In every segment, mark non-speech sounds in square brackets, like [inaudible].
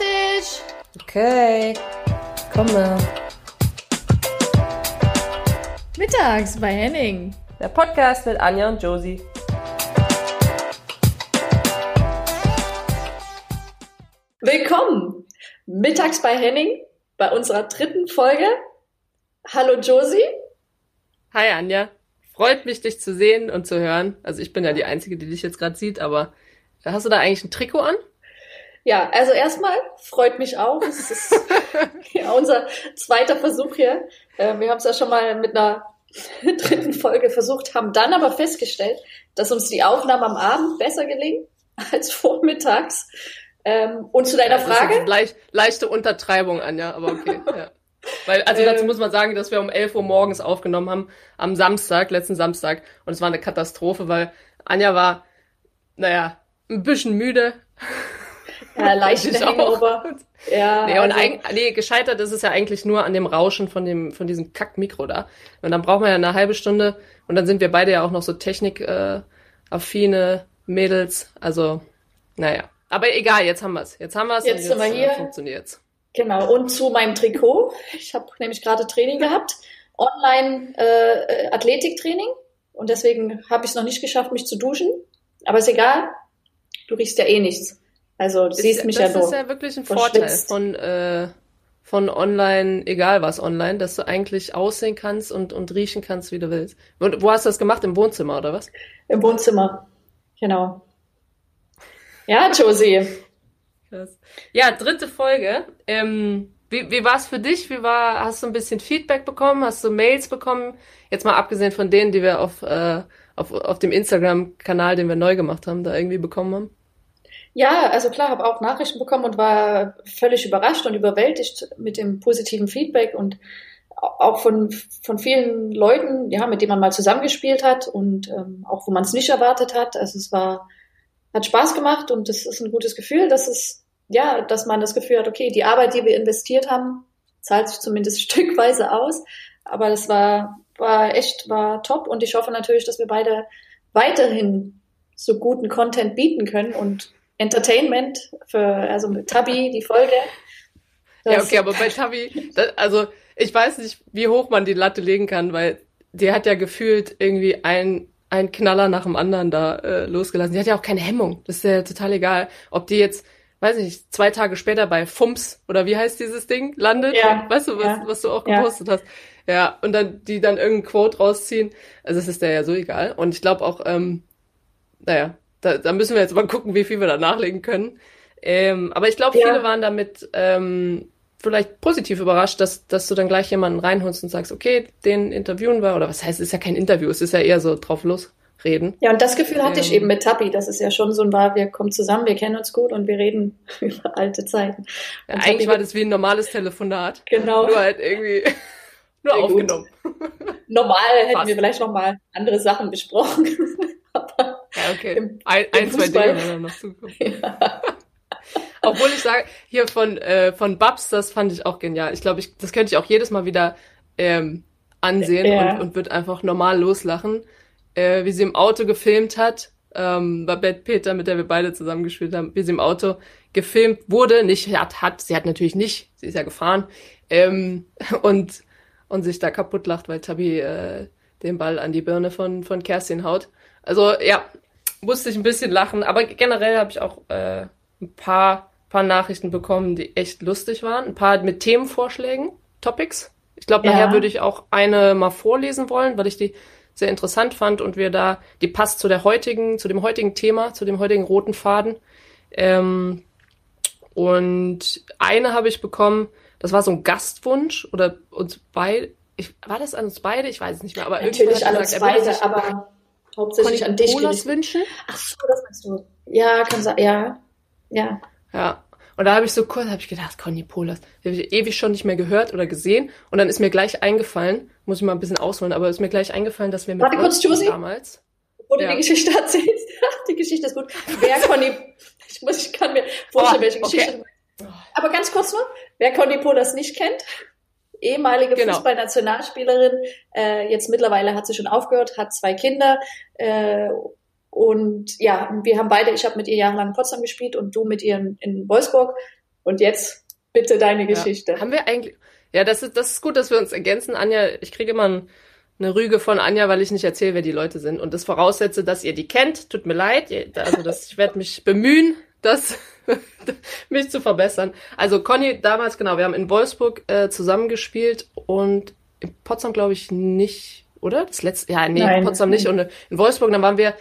fertig. Okay, komme. Mittags bei Henning. Der Podcast mit Anja und Josie. Willkommen mittags bei Henning bei unserer dritten Folge. Hallo Josie. Hi Anja. Freut mich, dich zu sehen und zu hören. Also ich bin ja die Einzige, die dich jetzt gerade sieht, aber hast du da eigentlich ein Trikot an? Ja, also erstmal freut mich auch. Es ist [laughs] ja, unser zweiter Versuch hier. Äh, wir haben es ja schon mal mit einer [laughs] dritten Folge versucht, haben dann aber festgestellt, dass uns die Aufnahmen am Abend besser gelingen als vormittags. Ähm, und zu deiner Ja, Frage? Leicht, leichte Untertreibung, Anja, aber okay. [laughs] ja. Weil, also dazu Ähm. muss man sagen, dass wir um 11 Uhr morgens aufgenommen haben, am Samstag, letzten Samstag. Und es war eine Katastrophe, weil Anja war, naja, ein bisschen müde. [laughs] Ja, leichte Ich auch. Hangover. Ja, Nee, und also- eig- nee, gescheitert ist es ja eigentlich nur an dem Rauschen von dem, von diesem Kack-Mikro da. Und dann braucht man ja eine halbe Stunde und dann sind wir beide ja auch noch so technikaffine äh, Mädels. Also, naja. Aber egal, jetzt haben wir's. Jetzt haben wir's Jetzt sind wir äh, hier. funktioniert's. Genau, und zu meinem Trikot. Ich habe nämlich gerade Training gehabt, online äh, äh, Athletiktraining. Und deswegen habe ich es noch nicht geschafft, mich zu duschen. Aber ist egal, du riechst ja eh nichts. Also du siehst Ist- mich das ja ist so. ja wirklich ein. Vorteil von, äh, von online, egal was online, dass du eigentlich aussehen kannst und, und riechen kannst, wie du willst. Und wo hast du das gemacht? Im Wohnzimmer, oder was? Im Wohnzimmer. Genau. Ja, Josie. Krass. Ja, dritte Folge. Ähm, wie wie war es für dich? Wie war, hast du ein bisschen Feedback bekommen? Hast du Mails bekommen? Jetzt mal abgesehen von denen, die wir auf, äh, auf, auf dem Instagram-Kanal, den wir neu gemacht haben, da irgendwie bekommen haben. Ja, also klar, habe auch Nachrichten bekommen und war völlig überrascht und überwältigt mit dem positiven Feedback und auch von, von vielen Leuten, ja, mit denen man mal zusammengespielt hat und ähm, auch wo man es nicht erwartet hat. Also es war, hat Spaß gemacht und es ist ein gutes Gefühl, dass es, ja, dass man das Gefühl hat, okay, die Arbeit, die wir investiert haben, zahlt sich zumindest [laughs] stückweise aus. Aber das war, war echt, war top und ich hoffe natürlich, dass wir beide weiterhin so guten Content bieten können und Entertainment für, also mit Tabi, die Folge. Ja, okay, aber bei Tabi, das, also ich weiß nicht, wie hoch man die Latte legen kann, weil die hat ja gefühlt irgendwie ein, ein Knaller nach dem anderen da äh, losgelassen. Die hat ja auch keine Hemmung. Das ist ja total egal, ob die jetzt, weiß ich nicht, zwei Tage später bei Fumps oder wie heißt dieses Ding landet. Ja, Weißt du, was, ja, was du auch ja. gepostet hast. Ja, und dann die dann irgendein Quote rausziehen. Also es ist der ja so egal. Und ich glaube auch, ähm, naja, da, da müssen wir jetzt mal gucken, wie viel wir da nachlegen können. Ähm, aber ich glaube, Ja. viele waren damit ähm, vielleicht positiv überrascht, dass, dass du dann gleich jemanden reinholst und sagst, okay, den interviewen wir, oder was heißt, es ist ja kein Interview, es ist ja eher so drauf losreden. Ja, und das Gefühl hatte ich Ähm. eben mit Tabi, dass es ja schon so ein war, wir kommen zusammen, wir kennen uns gut und wir reden [laughs] über alte Zeiten. Und Eigentlich war das wie ein normales Telefonat, genau. nur halt irgendwie [laughs] nur Sehr gut. aufgenommen. Normal hätten Fast. wir vielleicht noch mal andere Sachen besprochen. [laughs] Okay. Im- ein, im ein zwei. Dinge noch zukommen. [laughs] ja, [laughs] Obwohl ich sage, hier von, äh, von Babs, das fand ich auch genial. Ich glaube, ich, das könnte ich auch jedes Mal wieder ähm, ansehen Ja. und, und würde einfach normal loslachen. Äh, wie sie im Auto gefilmt hat, ähm, Beth Peter, mit der wir beide zusammengespielt haben, wie sie im Auto gefilmt wurde, nicht hat, hat, sie hat natürlich nicht, sie ist ja gefahren, ähm, [laughs] und, und sich da kaputt lacht, weil Tabi äh, den Ball an die Birne von, von Kerstin haut. Also ja, musste ich ein bisschen lachen, aber generell habe ich auch äh, ein paar, paar Nachrichten bekommen, die echt lustig waren. Ein paar mit Themenvorschlägen, Topics. Ich glaube, Ja. nachher würde ich auch eine mal vorlesen wollen, weil ich die sehr interessant fand und wir da, die passt zu der heutigen, zu dem heutigen Thema, zu dem heutigen roten Faden. Ähm, und eine habe ich bekommen, das war so ein Gastwunsch oder uns beide, ich, war das an uns beide? Ich weiß es nicht mehr, aber natürlich an uns gesagt, würde beide, aber hauptsächlich an dich Colas wünschen. Ach so, das meinst du. Ja, kann sein. Ja, ja. Ja. Und da habe ich so kurz, habe ich gedacht, Conny Polas, habe ich ewig schon nicht mehr gehört oder gesehen. Und dann ist mir gleich eingefallen, muss ich mal ein bisschen ausholen, aber ist mir gleich eingefallen, dass wir mit Warte kurz, Josie. damals. Wo du Ja. die Geschichte erzählst. [laughs] die Geschichte ist gut. Wer Conny, ich muss, ich kann mir vorstellen, Oh, welche okay. Geschichte. du meinst. Aber ganz kurz nur, wer Conny Polas nicht kennt, ehemalige Genau. Fußballnationalspielerin, äh, jetzt mittlerweile hat sie schon aufgehört, hat zwei Kinder, äh, und ja, wir haben beide, ich habe mit ihr jahrelang in Potsdam gespielt und du mit ihr in, in Wolfsburg. Und jetzt bitte deine Geschichte. Ja. Haben wir eigentlich, ja, das ist, das ist gut, dass wir uns ergänzen. Anja, ich kriege immer ein, eine Rüge von Anja, weil ich nicht erzähle, wer die Leute sind. Und das voraussetze, dass ihr die kennt. Tut mir leid. Also das, ich werde mich bemühen, das [laughs] mich zu verbessern. Also Conny, damals, genau, wir haben in Wolfsburg äh, zusammengespielt und in Potsdam glaube ich nicht, oder? Das letzte, ja, nee, Nein. Potsdam nicht. Und in Wolfsburg, dann waren wir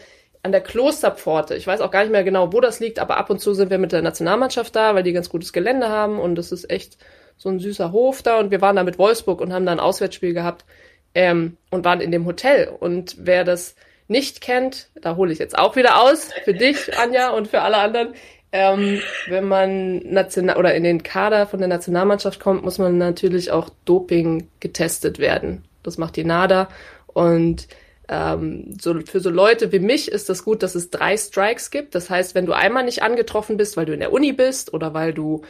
an der Klosterpforte. Ich weiß auch gar nicht mehr genau, wo das liegt, aber ab und zu sind wir mit der Nationalmannschaft da, weil die ganz gutes Gelände haben und das ist echt so ein süßer Hof da und wir waren da mit Wolfsburg und haben da ein Auswärtsspiel gehabt ähm, und waren in dem Hotel. Und wer das nicht kennt, da hole ich jetzt auch wieder aus, für dich, Anja, und für alle anderen. Ähm, wenn man national oder in den Kader von der Nationalmannschaft kommt, muss man natürlich auch Doping getestet werden. Das macht die NADA und ähm, so, für so Leute wie mich ist das gut, dass es drei Strikes gibt. Das heißt, wenn du einmal nicht angetroffen bist, weil du in der Uni bist oder weil du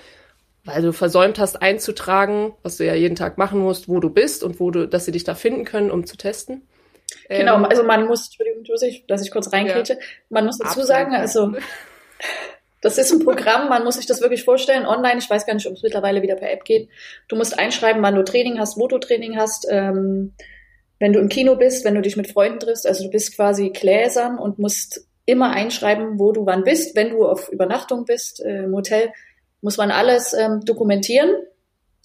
weil du versäumt hast einzutragen, was du ja jeden Tag machen musst, wo du bist und wo du, dass sie dich da finden können, um zu testen. Genau, ähm, also man muss, Entschuldigung, dass ich kurz reinkriege, ja. man muss dazu sagen, also [laughs] das ist ein Programm, man muss sich das wirklich vorstellen, online, ich weiß gar nicht, ob es mittlerweile wieder per App geht. Du musst einschreiben, wann du Training hast, wo du Training hast, ähm, wenn du im Kino bist, wenn du dich mit Freunden triffst, also du bist quasi gläsern und musst immer einschreiben, wo du wann bist, wenn du auf Übernachtung bist, äh, im Hotel, muss man alles ähm, dokumentieren.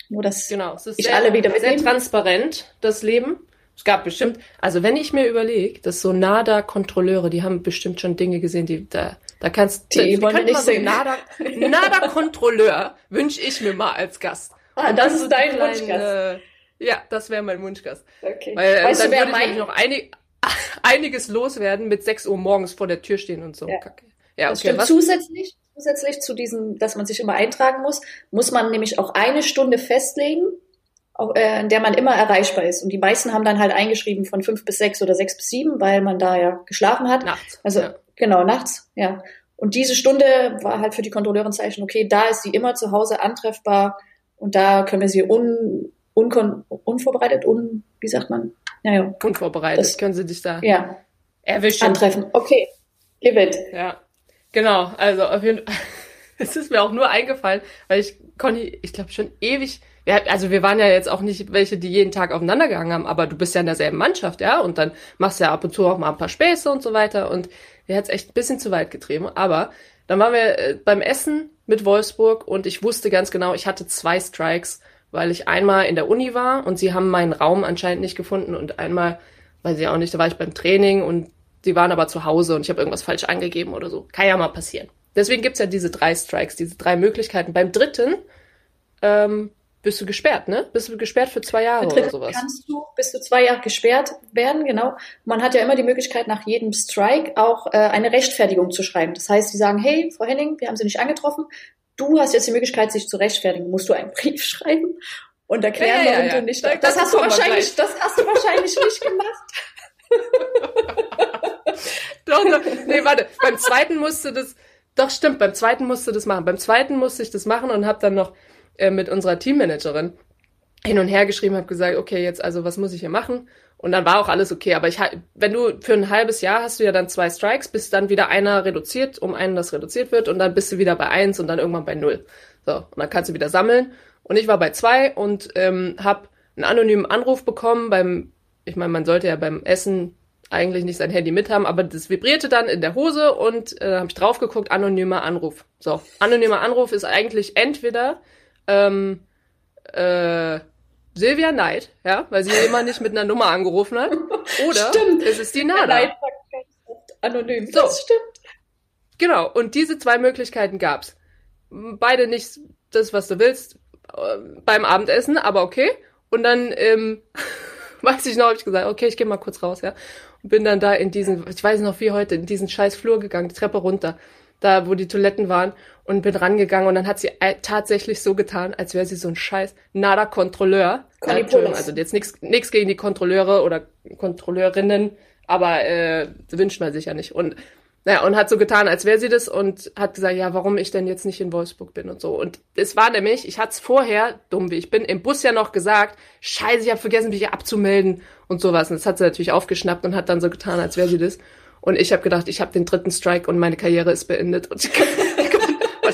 Nur dass genau, es ist ich sehr, alle wieder mitnehmen. sehr transparent, das Leben. Es gab bestimmt, also wenn ich mir überlege, dass so NADA-Kontrolleure, die haben bestimmt schon Dinge gesehen, die da, da kannst du. Die wollen nicht so NADA, NADA-Kontrolleur [laughs] wünsche ich mir mal als Gast. Ah, das ist dein kleinen, Wunschgast. ja, das wäre mein Wunschgast. Okay. Weil äh, weißt dann du, würde ich noch einig, [laughs] einiges loswerden mit 6 Uhr morgens vor der Tür stehen und so. Ja, Kacke. ja okay. Das stimmt. Was? Zusätzlich zusätzlich zu diesem, dass man sich immer eintragen muss, muss man nämlich auch eine Stunde festlegen, äh, in der man immer erreichbar ist. Und die meisten haben dann halt eingeschrieben von fünf bis sechs oder sechs bis sieben, weil man da ja geschlafen hat. Nachts. Also ja. Genau, nachts, ja. Und diese Stunde war halt für die Kontrolleurin Zeichen, okay, da ist sie immer zu Hause antreffbar und da können wir sie un, unkon, unvorbereitet, un, wie sagt man? Naja. Unvorbereitet das, können sie dich da ja, erwischen. Antreffen. Okay, give it. Ja. Genau, also auf jeden Fall. [laughs] Es ist mir auch nur eingefallen, weil ich Conny, ich glaube schon ewig, ja, also wir waren ja jetzt auch nicht welche, die jeden Tag aufeinander gegangen haben, aber du bist ja in derselben Mannschaft, ja, und dann machst du ja ab und zu auch mal ein paar Späße und so weiter und wir hat es echt ein bisschen zu weit getrieben, aber dann waren wir äh, beim Essen mit Wolfsburg und ich wusste ganz genau, ich hatte zwei Strikes, weil ich einmal in der Uni war und sie haben meinen Raum anscheinend nicht gefunden und einmal, weiß ich auch nicht, da war ich beim Training und die waren aber zu Hause und ich habe irgendwas falsch angegeben oder so. Kann ja mal passieren. Deswegen gibt's ja diese drei Strikes, diese drei Möglichkeiten. Beim dritten ähm, bist du gesperrt, ne? Bist du gesperrt für zwei Jahre oder sowas? Kannst du bis zu zwei Jahre gesperrt werden, genau. Man hat ja immer die Möglichkeit, nach jedem Strike auch äh, eine Rechtfertigung zu schreiben. Das heißt, sie sagen, hey, Frau Henning, wir haben Sie nicht angetroffen. Du hast jetzt die Möglichkeit, sich zu rechtfertigen. Musst du einen [laughs] Brief schreiben und erklären, ja, ja, warum ja, du nicht. Das, das hast du wahrscheinlich, das hast du wahrscheinlich nicht gemacht. [laughs] doch, doch. Nee, warte. Beim zweiten musste das. Doch, stimmt. Beim zweiten musste das machen. Beim zweiten musste ich das machen und habe dann noch äh, mit unserer Teammanagerin hin und her geschrieben, habe gesagt, okay, jetzt also was muss ich hier machen? Und dann war auch alles okay. Aber ich, wenn du für ein halbes Jahr hast du ja dann zwei Strikes, bis dann wieder einer reduziert, um einen das reduziert wird und dann bist du wieder bei eins und dann irgendwann bei null. So und dann kannst du wieder sammeln. Und ich war bei zwei und ähm, habe einen anonymen Anruf bekommen beim, ich meine, man sollte ja beim Essen eigentlich nicht sein Handy mit haben, aber das vibrierte dann in der Hose und äh, habe ich drauf geguckt, anonymer Anruf. So, anonymer Anruf ist eigentlich entweder ähm, äh, Silvia Knight, ja, weil sie immer nicht mit einer Nummer angerufen hat, oder stimmt. es ist die Nada. Anonym, so. das stimmt. Genau, und diese zwei Möglichkeiten gab's. Beide nicht das, was du willst äh, beim Abendessen, aber okay. Und dann ähm, [laughs] weiß ich noch, habe ich gesagt, okay, ich gehe mal kurz raus, ja. Und bin dann da in diesen, ich weiß noch wie heute, in diesen scheiß Flur gegangen, die Treppe runter, da wo die Toiletten waren und bin rangegangen und dann hat sie äh, tatsächlich so getan, als wäre sie so ein scheiß Nada-Kontrolleur. Äh, also jetzt nichts gegen die Kontrolleure oder Kontrolleurinnen, aber äh, wünscht man sich ja nicht. Und naja, und hat so getan, als wäre sie das und hat gesagt, ja, warum ich denn jetzt nicht in Wolfsburg bin und so. Und es war nämlich, ich hatte es vorher, dumm wie ich bin, im Bus ja noch gesagt, scheiße, ich habe vergessen, mich hier abzumelden und sowas. Und das hat sie natürlich aufgeschnappt und hat dann so getan, als wäre sie das. Und ich habe gedacht, ich habe den dritten Strike und meine Karriere ist beendet. Und, und [laughs]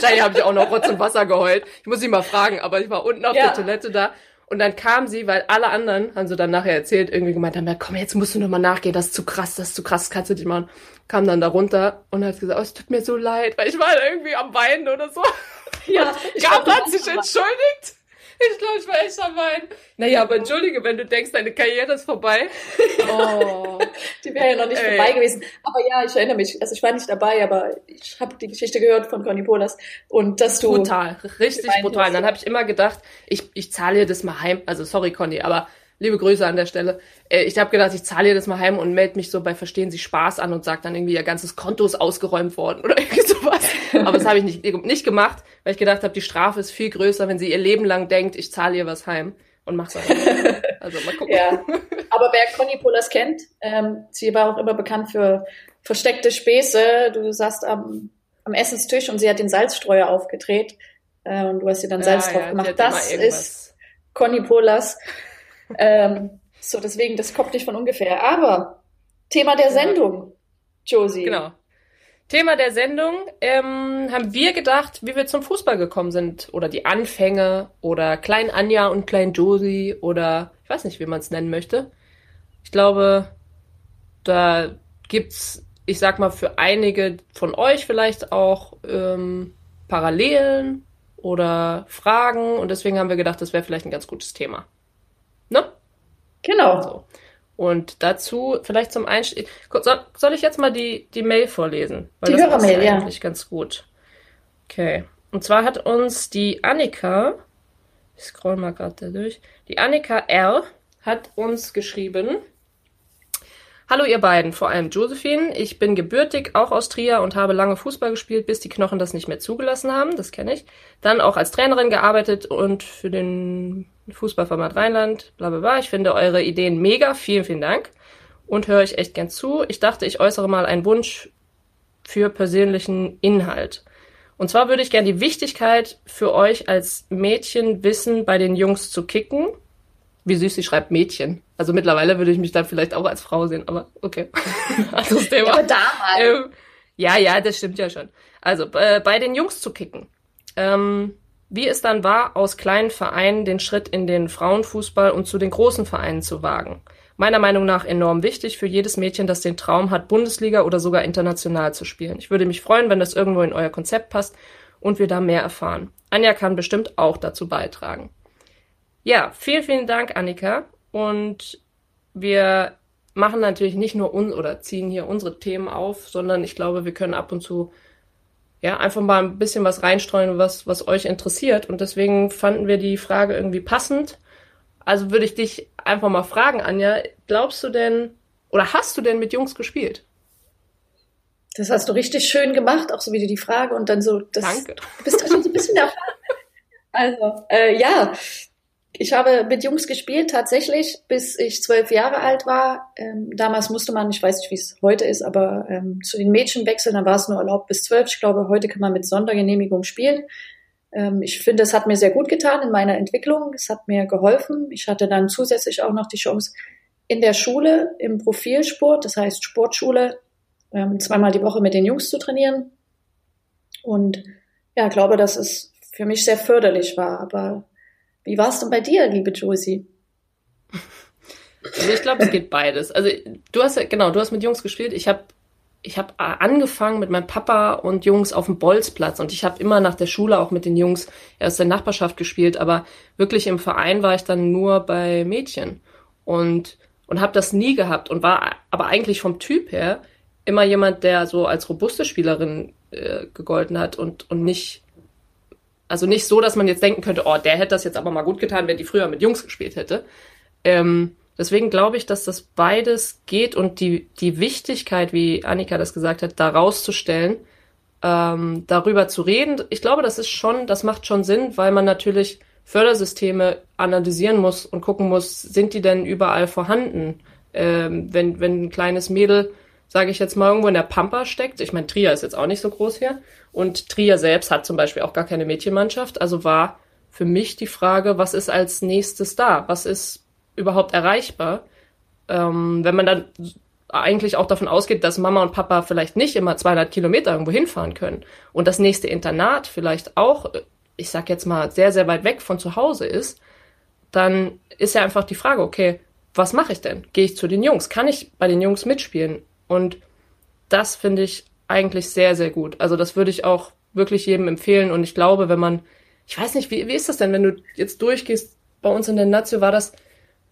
wahrscheinlich habe ich auch noch Rotz und Wasser geheult. Ich muss sie mal fragen, aber ich war unten auf ja. der Toilette da und dann kam sie, weil alle anderen, haben sie dann nachher erzählt, irgendwie gemeint haben, ja, komm, jetzt musst du noch mal nachgehen, das ist zu krass, das ist zu krass, kannst du nicht machen. Kam dann da runter und hat gesagt, oh, es tut mir so leid, weil ich war irgendwie am Weinen oder so. Ja, ich Gab hat sich entschuldigt. Ich glaube, ich war echt am Weinen. Naja, aber entschuldige, wenn du denkst, deine Karriere ist vorbei. Oh. [laughs] Die wäre ja noch nicht Ey. vorbei gewesen. Aber ja, ich erinnere mich. Also ich war nicht dabei, aber ich habe die Geschichte gehört von Conny Polas. Und dass du... Brutal, richtig brutal. Und dann habe ich immer gedacht, ich, ich zahle dir das mal heim. Also sorry, Conny, aber liebe Grüße an der Stelle. Äh, ich habe gedacht, ich zahle ihr das mal heim und melde mich so bei Verstehen Sie Spaß an und sage dann irgendwie, ihr ganzes Konto ist ausgeräumt worden [laughs] oder irgendwie sowas. Aber das habe ich nicht, nicht gemacht, weil ich gedacht habe, die Strafe ist viel größer, wenn sie ihr Leben lang denkt, ich zahle ihr was heim und mach's einfach. [laughs] Also mal gucken. Ja. Aber wer Conny Polas kennt, ähm, sie war auch immer bekannt für versteckte Späße. Du saßt am, am Essenstisch und sie hat den Salzstreuer aufgedreht äh, und du hast ihr dann Salz ja, drauf ja, gemacht. Das ist Conny Polas ähm, so, deswegen, das kommt nicht von ungefähr. Aber Thema der Sendung, Josie. Genau. Thema der Sendung ähm, haben wir gedacht, wie wir zum Fußball gekommen sind. Oder die Anfänge oder Klein Anja und Klein Josie oder ich weiß nicht, wie man es nennen möchte. Ich glaube, da gibt's, ich sag mal, für einige von euch vielleicht auch ähm, Parallelen oder Fragen und deswegen haben wir gedacht, das wäre vielleicht ein ganz gutes Thema. Genau. So. Und dazu vielleicht zum Einstieg. Soll, soll, ich jetzt mal die, die Mail vorlesen? Weil die Hörermail, ja. eigentlich ganz gut. Okay. Und zwar hat uns die Annika, ich scroll mal gerade da durch, die Annika R. hat uns geschrieben, Hallo ihr beiden, vor allem Josephine. Ich bin gebürtig, auch aus Trier und habe lange Fußball gespielt, bis die Knochen das nicht mehr zugelassen haben. Das kenne ich. Dann auch als Trainerin gearbeitet und für den Fußballformat Rheinland, bla bla bla. Ich finde eure Ideen mega. Vielen, vielen Dank. Und höre ich echt gern zu. Ich dachte, ich äußere mal einen Wunsch für persönlichen Inhalt. Und zwar würde ich gern die Wichtigkeit für euch als Mädchen wissen, bei den Jungs zu kicken wie süß sie schreibt Mädchen. Also mittlerweile würde ich mich dann vielleicht auch als Frau sehen, aber okay. [laughs] Anderes [laughs] Thema. Ja, aber damals. Ähm, ja, ja, das stimmt ja schon. Also äh, bei den Jungs zu kicken. Ähm, wie es dann war, aus kleinen Vereinen den Schritt in den Frauenfußball und zu den großen Vereinen zu wagen. Meiner Meinung nach enorm wichtig für jedes Mädchen, das den Traum hat, Bundesliga oder sogar international zu spielen. Ich würde mich freuen, wenn das irgendwo in euer Konzept passt und wir da mehr erfahren. Anja kann bestimmt auch dazu beitragen. Ja, vielen, vielen Dank, Annika. Und wir machen natürlich nicht nur uns oder ziehen hier unsere Themen auf, sondern ich glaube, wir können ab und zu ja einfach mal ein bisschen was reinstreuen, was, was euch interessiert. Und deswegen fanden wir die Frage irgendwie passend. Also würde ich dich einfach mal fragen, Anja, glaubst du denn oder hast du denn mit Jungs gespielt? Das hast du richtig schön gemacht, auch so wie du die Frage und dann so. Das, Danke. Du bist schon so ein bisschen erfahren. [laughs] Also, äh, ja, ich habe mit Jungs gespielt, tatsächlich, bis ich zwölf Jahre alt war. Ähm, damals musste man, ich weiß nicht, wie es heute ist, aber ähm, zu den Mädchen wechseln, dann war es nur erlaubt bis zwölf. Ich glaube, heute kann man mit Sondergenehmigung spielen. Ähm, ich finde, es hat mir sehr gut getan in meiner Entwicklung. Es hat mir geholfen. Ich hatte dann zusätzlich auch noch die Chance, in der Schule, im Profilsport, das heißt Sportschule, ähm, zweimal die Woche mit den Jungs zu trainieren. Und ja, glaube, dass es für mich sehr förderlich war. Aber wie war es denn bei dir, liebe Josie? Also ich glaube, es geht beides. Also du hast ja, genau, du hast mit Jungs gespielt. Ich habe ich hab angefangen mit meinem Papa und Jungs auf dem Bolzplatz und ich habe immer nach der Schule auch mit den Jungs aus der Nachbarschaft gespielt, aber wirklich im Verein war ich dann nur bei Mädchen und und habe das nie gehabt und war aber eigentlich vom Typ her immer jemand, der so als robuste Spielerin äh, gegolten hat und und nicht also nicht so, dass man jetzt denken könnte, oh, der hätte das jetzt aber mal gut getan, wenn die früher mit Jungs gespielt hätte. Ähm, deswegen glaube ich, dass das beides geht und die, die Wichtigkeit, wie Annika das gesagt hat, da rauszustellen, ähm, darüber zu reden, ich glaube, das ist schon, das macht schon Sinn, weil man natürlich Fördersysteme analysieren muss und gucken muss, sind die denn überall vorhanden? Ähm, wenn, wenn ein kleines Mädel sage ich jetzt mal, irgendwo in der Pampa steckt. Ich meine, Trier ist jetzt auch nicht so groß hier. Und Trier selbst hat zum Beispiel auch gar keine Mädchenmannschaft. Also war für mich die Frage, was ist als nächstes da? Was ist überhaupt erreichbar? Ähm, wenn man dann eigentlich auch davon ausgeht, dass Mama und Papa vielleicht nicht immer 200 Kilometer irgendwo hinfahren können und das nächste Internat vielleicht auch, ich sag jetzt mal, sehr, sehr weit weg von zu Hause ist, dann ist ja einfach die Frage, okay, was mache ich denn? Gehe ich zu den Jungs? Kann ich bei den Jungs mitspielen? Und das finde ich eigentlich sehr, sehr gut. Also das würde ich auch wirklich jedem empfehlen. Und ich glaube, wenn man, ich weiß nicht, wie, wie ist das denn, wenn du jetzt durchgehst, bei uns in der Nazio war das,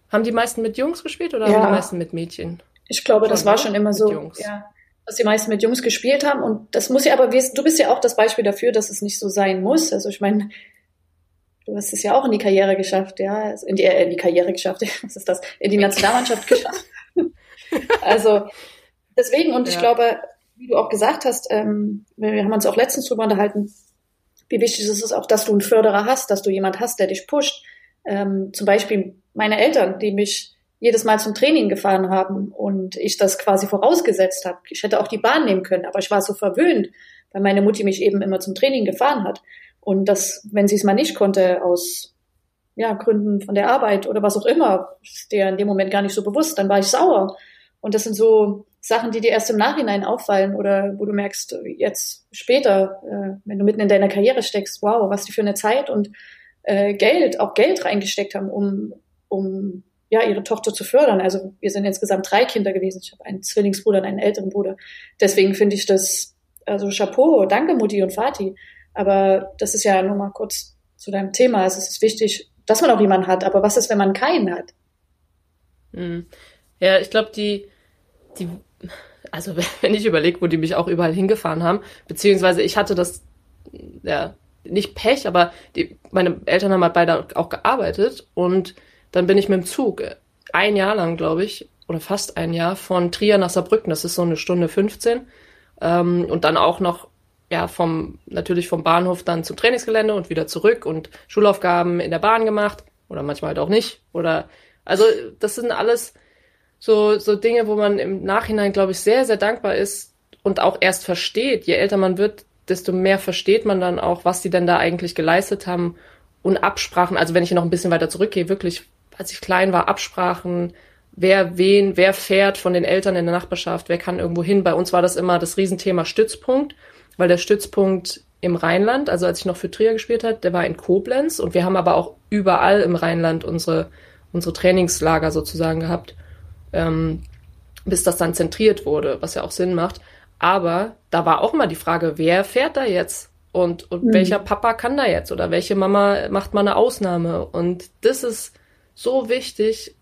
haben die meisten mit Jungs gespielt oder ja. haben die meisten mit Mädchen? Ich glaube, das war schon immer so. Jungs. Ja, dass die meisten mit Jungs gespielt haben. Und das muss ja aber, du bist ja auch das Beispiel dafür, dass es nicht so sein muss. Also ich meine, du hast es ja auch in die Karriere geschafft, ja, also in die, äh, in die Karriere geschafft, [laughs] was ist das? In die Nationalmannschaft geschafft. [laughs] also deswegen, und ja. ich glaube, wie du auch gesagt hast, ähm, wir haben uns auch letztens drüber unterhalten, wie wichtig ist es auch, dass du einen Förderer hast, dass du jemand hast, der dich pusht. Ähm, zum Beispiel meine Eltern, die mich jedes Mal zum Training gefahren haben und ich das quasi vorausgesetzt habe. Ich hätte auch die Bahn nehmen können, aber ich war so verwöhnt, weil meine Mutti mich eben immer zum Training gefahren hat. Und das, wenn sie es mal nicht konnte, aus ja, Gründen von der Arbeit oder was auch immer, ist dir in dem Moment gar nicht so bewusst, dann war ich sauer. Und das sind so Sachen, die dir erst im Nachhinein auffallen oder wo du merkst, jetzt später, äh, wenn du mitten in deiner Karriere steckst, wow, was die für eine Zeit und äh, Geld, auch Geld reingesteckt haben, um, um ja, ihre Tochter zu fördern. Also wir sind insgesamt drei Kinder gewesen. Ich habe einen Zwillingsbruder und einen älteren Bruder. Deswegen finde ich das, also Chapeau, danke Mutti und Vati. Aber das ist ja nur mal kurz zu deinem Thema. Also es ist wichtig, dass man auch jemanden hat. Aber was ist, wenn man keinen hat? Hm. Ja, ich glaube, die, die, also [laughs] wenn ich überlege, wo die mich auch überall hingefahren haben, beziehungsweise ich hatte das, ja, nicht Pech, aber die, meine Eltern haben halt beide auch gearbeitet und dann bin ich mit dem Zug ein Jahr lang, glaube ich, oder fast ein Jahr von Trier nach Saarbrücken. Das ist so eine Stunde 15. Ähm, und dann auch noch, ja, vom, natürlich vom Bahnhof dann zum Trainingsgelände und wieder zurück und Schulaufgaben in der Bahn gemacht. Oder manchmal halt auch nicht. Oder, also, das sind alles so, so Dinge, wo man im Nachhinein, glaube ich, sehr, sehr dankbar ist und auch erst versteht. Je älter man wird, desto mehr versteht man dann auch, was die denn da eigentlich geleistet haben und Absprachen. Also wenn ich noch ein bisschen weiter zurückgehe, wirklich als ich klein war, Absprachen, wer wen, wer fährt von den Eltern in der Nachbarschaft, wer kann irgendwo hin. Bei uns war das immer das Riesenthema Stützpunkt, weil der Stützpunkt im Rheinland, also als ich noch für Trier gespielt habe, der war in Koblenz und wir haben aber auch überall im Rheinland unsere, unsere Trainingslager sozusagen gehabt, ähm, bis das dann zentriert wurde, was ja auch Sinn macht. Aber da war auch mal die Frage, wer fährt da jetzt? Und, und mhm. welcher Papa kann da jetzt? Oder welche Mama macht mal eine Ausnahme? Und das ist so wichtig.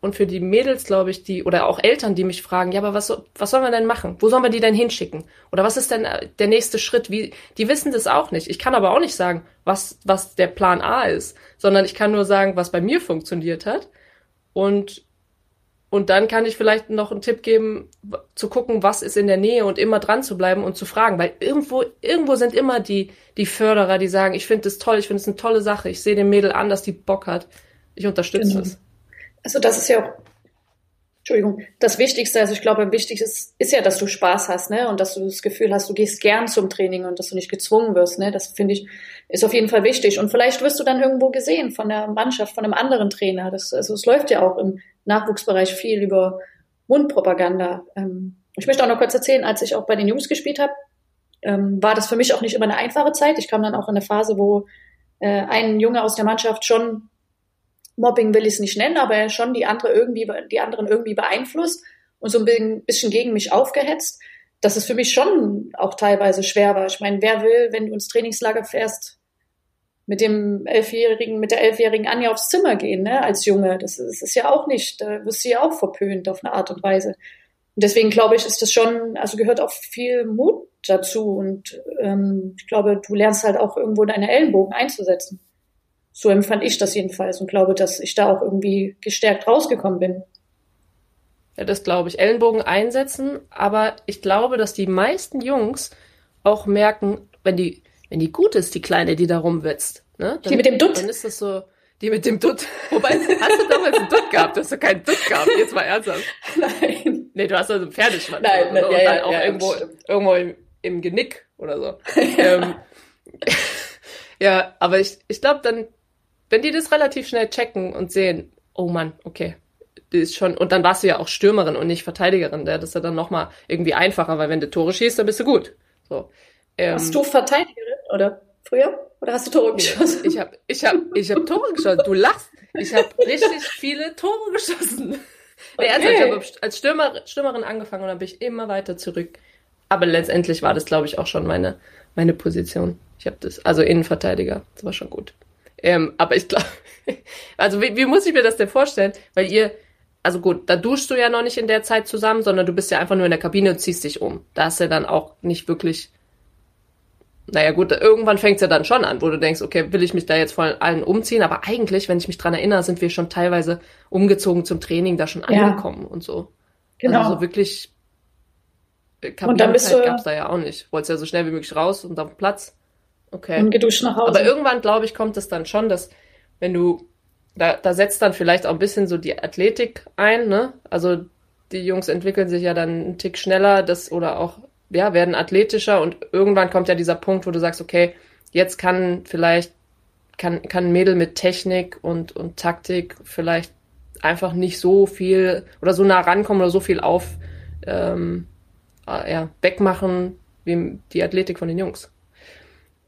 Und für die Mädels, glaube ich, die, oder auch Eltern, die mich fragen, ja, aber was, was sollen wir denn machen? Wo sollen wir die denn hinschicken? Oder was ist denn äh, der nächste Schritt? Wie, die wissen das auch nicht. Ich kann aber auch nicht sagen, was, was der Plan A ist, sondern ich kann nur sagen, was bei mir funktioniert hat. Und, und dann kann ich vielleicht noch einen Tipp geben, zu gucken, was ist in der Nähe und immer dran zu bleiben und zu fragen, weil irgendwo, irgendwo sind immer die, die Förderer, die sagen, ich finde das toll, ich finde es eine tolle Sache, ich sehe dem Mädel an, dass die Bock hat. Ich unterstütze genau. es. Also das ist ja auch, Entschuldigung, das Wichtigste, also ich glaube, wichtig ist, ist ja, dass du Spaß hast, ne? Und dass du das Gefühl hast, du gehst gern zum Training und dass du nicht gezwungen wirst, ne? Das finde ich, ist auf jeden Fall wichtig. Und vielleicht wirst du dann irgendwo gesehen von der Mannschaft, von einem anderen Trainer. Das, also es läuft ja auch im Nachwuchsbereich viel über Mundpropaganda. Ähm, ich möchte auch noch kurz erzählen, als ich auch bei den Jungs gespielt habe, ähm, war das für mich auch nicht immer eine einfache Zeit. Ich kam dann auch in eine Phase, wo äh, ein Junge aus der Mannschaft schon Mobbing will ich es nicht nennen, aber schon die andere irgendwie, die anderen irgendwie beeinflusst und so ein bisschen gegen mich aufgehetzt, dass es für mich schon auch teilweise schwer war. Ich meine, wer will, wenn du ins Trainingslager fährst, mit dem elfjährigen, mit der elfjährigen Anja aufs Zimmer gehen, ne, als Junge. Das ist, das ist ja auch nicht, da wirst du ja auch verpönt auf eine Art und Weise. Und deswegen glaube ich, ist das schon, also gehört auch viel Mut dazu und ähm, ich glaube, du lernst halt auch irgendwo deine Ellenbogen einzusetzen. So empfand ich das jedenfalls und glaube, dass ich da auch irgendwie gestärkt rausgekommen bin. Ja, das glaube ich. Ellenbogen einsetzen, aber ich glaube, dass die meisten Jungs auch merken, wenn die, wenn die gut ist, die Kleine, die da rumwitzt. Ne? Dann, die mit dem Dutt. Dann ist das so, die mit dem Dutt. Wobei, hast du damals einen Dutt gehabt? Du hast du keinen Dutt gehabt? Jetzt mal ernsthaft. [laughs] Nein. Nee, du hast also einen Pferdeschwanz. Nein, nein, ja, ja, auch ja, irgendwo, irgendwo im, im Genick oder so. [laughs] ähm, [laughs] ja, aber ich, ich glaube, dann wenn die das relativ schnell checken und sehen, oh Mann, okay, die ist schon, und dann warst du ja auch Stürmerin und nicht Verteidigerin. Das ist ja dann nochmal irgendwie einfacher, weil wenn du Tore schießt, dann bist du gut. So. Ähm, Warst du Verteidigerin oder früher? Oder hast du Tore geschossen? Ich habe ich hab, ich hab Tore geschossen. Du lachst. Ich habe richtig viele Tore geschossen. Okay. Nee, ich habe als Stürmer, Stürmerin angefangen und dann bin ich immer weiter zurück. Aber letztendlich war das, glaube ich, auch schon meine, meine Position. Ich habe das, also Innenverteidiger, das war schon gut. Ähm, aber ich glaube, [laughs] also wie, wie muss ich mir das denn vorstellen? Weil ihr, also gut, da duschst du ja noch nicht in der Zeit zusammen, sondern du bist ja einfach nur in der Kabine und ziehst dich um. Da hast du ja dann auch nicht wirklich naja gut, irgendwann fängt's ja dann schon an, wo du denkst, okay, will ich mich da jetzt von allen umziehen? Aber eigentlich, wenn ich mich dran erinnere, sind wir schon teilweise umgezogen zum Training, da schon ja. angekommen und so. Genau. Also so wirklich Kabinenzeit gab's da ja auch nicht. Wolltest ja so schnell wie möglich raus und auf Platz. Okay. Und geduscht nach Hause. Aber irgendwann, glaube ich, kommt es dann schon, dass wenn du, da, da setzt dann vielleicht auch ein bisschen so die Athletik ein, ne? Also die Jungs entwickeln sich ja dann einen Tick schneller, das oder auch ja, werden athletischer und irgendwann kommt ja dieser Punkt, wo du sagst, okay, jetzt kann vielleicht, kann, kann ein Mädel mit Technik und, und Taktik vielleicht einfach nicht so viel oder so nah rankommen oder so viel auf, ähm, äh, ja, wegmachen wie die Athletik von den Jungs.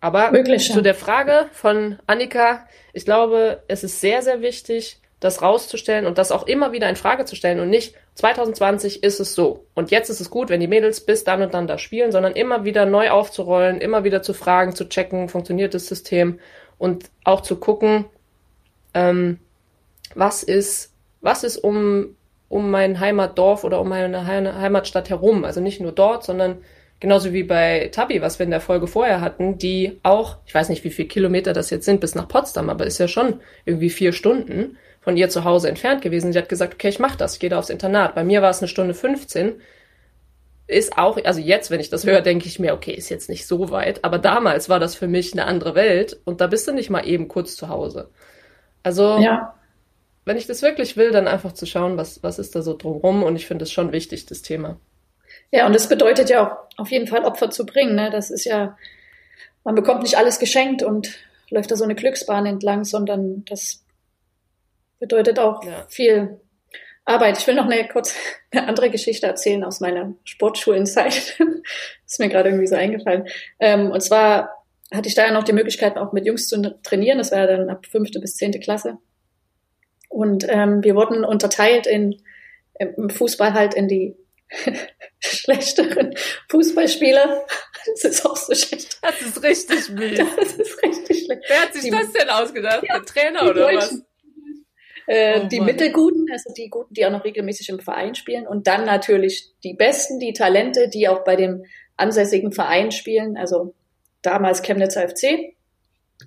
Aber zu der Frage von Annika, ich glaube, es ist sehr, sehr wichtig, das rauszustellen und das auch immer wieder in Frage zu stellen und nicht 2020 ist es so und jetzt ist es gut, wenn die Mädels bis dann und dann da spielen, sondern immer wieder neu aufzurollen, immer wieder zu fragen, zu checken, funktioniert das System und auch zu gucken, ähm, was ist, was ist um, um mein Heimatdorf oder um meine Heimatstadt herum, also nicht nur dort, sondern genauso wie bei Tabi, was wir in der Folge vorher hatten, die auch, ich weiß nicht, wie viele Kilometer das jetzt sind bis nach Potsdam, aber ist ja schon irgendwie vier Stunden von ihr zu Hause entfernt gewesen. Sie hat gesagt, okay, ich mache das, ich gehe da aufs Internat. Bei mir war es eine Stunde 15. Ist auch, also jetzt, wenn ich das höre, denke ich mir, okay, ist jetzt nicht so weit. Aber damals war das für mich eine andere Welt und da bist du nicht mal eben kurz zu Hause. Also, ja. wenn ich das wirklich will, dann einfach zu schauen, was, was ist da so drumrum und ich finde es schon wichtig, das Thema. Ja, und das bedeutet ja auch auf jeden Fall Opfer zu bringen. Ne? Das ist ja, man bekommt nicht alles geschenkt und läuft da so eine Glücksbahn entlang, sondern das bedeutet auch ja. viel Arbeit. Ich will noch eine kurz eine andere Geschichte erzählen aus meiner Sportschulenzeit. [laughs] ist mir gerade irgendwie so eingefallen. Ähm, und zwar hatte ich da ja noch die Möglichkeit, auch mit Jungs zu trainieren. Das war dann ab fünfte bis zehnte Klasse. Und ähm, wir wurden unterteilt in im Fußball halt in die [laughs] schlechteren Fußballspieler. Das ist auch so schlecht. Das ist richtig [laughs] mies. Das ist richtig schlecht. Wer hat sich die, das denn ausgedacht? Ja, Der Trainer oder was? Äh, oh, die Mann. Mittelguten, also die Guten, die auch noch regelmäßig im Verein spielen. Und dann natürlich die Besten, die Talente, die auch bei dem ansässigen Verein spielen. Also damals Chemnitzer FC.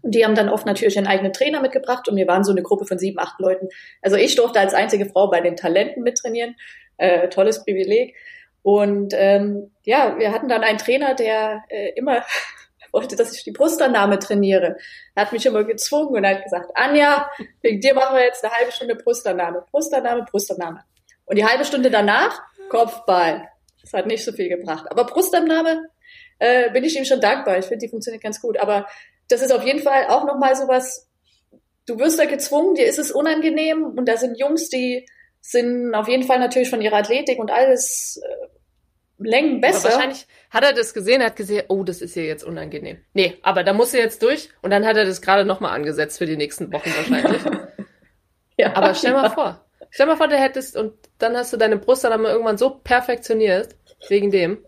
Und die haben dann oft natürlich einen eigenen Trainer mitgebracht und wir waren so eine Gruppe von sieben, acht Leuten. Also ich durfte als einzige Frau bei den Talenten mittrainieren. Äh, tolles Privileg. Und ähm, ja, wir hatten dann einen Trainer, der äh, immer [laughs] wollte, dass ich die Brustannahme trainiere. Er hat mich immer gezwungen und hat gesagt, Anja, wegen dir machen wir jetzt eine halbe Stunde Brustannahme. Brustannahme, Brustannahme. Und die halbe Stunde danach, Kopfball. Das hat nicht so viel gebracht. Aber Brustannahme äh, bin ich ihm schon dankbar. Ich finde, die funktioniert ganz gut. Aber das ist auf jeden Fall auch nochmal sowas, du wirst da gezwungen, dir ist es unangenehm und da sind Jungs, die sind auf jeden Fall natürlich von ihrer Athletik und alles äh, Längen besser. Aber wahrscheinlich hat er das gesehen, hat gesehen, oh, das ist hier jetzt unangenehm. Nee, aber da muss er jetzt durch und dann hat er das gerade nochmal angesetzt für die nächsten Wochen wahrscheinlich. [laughs] ja, aber stell mal ja. vor, stell mal vor, du hättest und dann hast du deine Brust dann mal irgendwann so perfektioniert, wegen dem.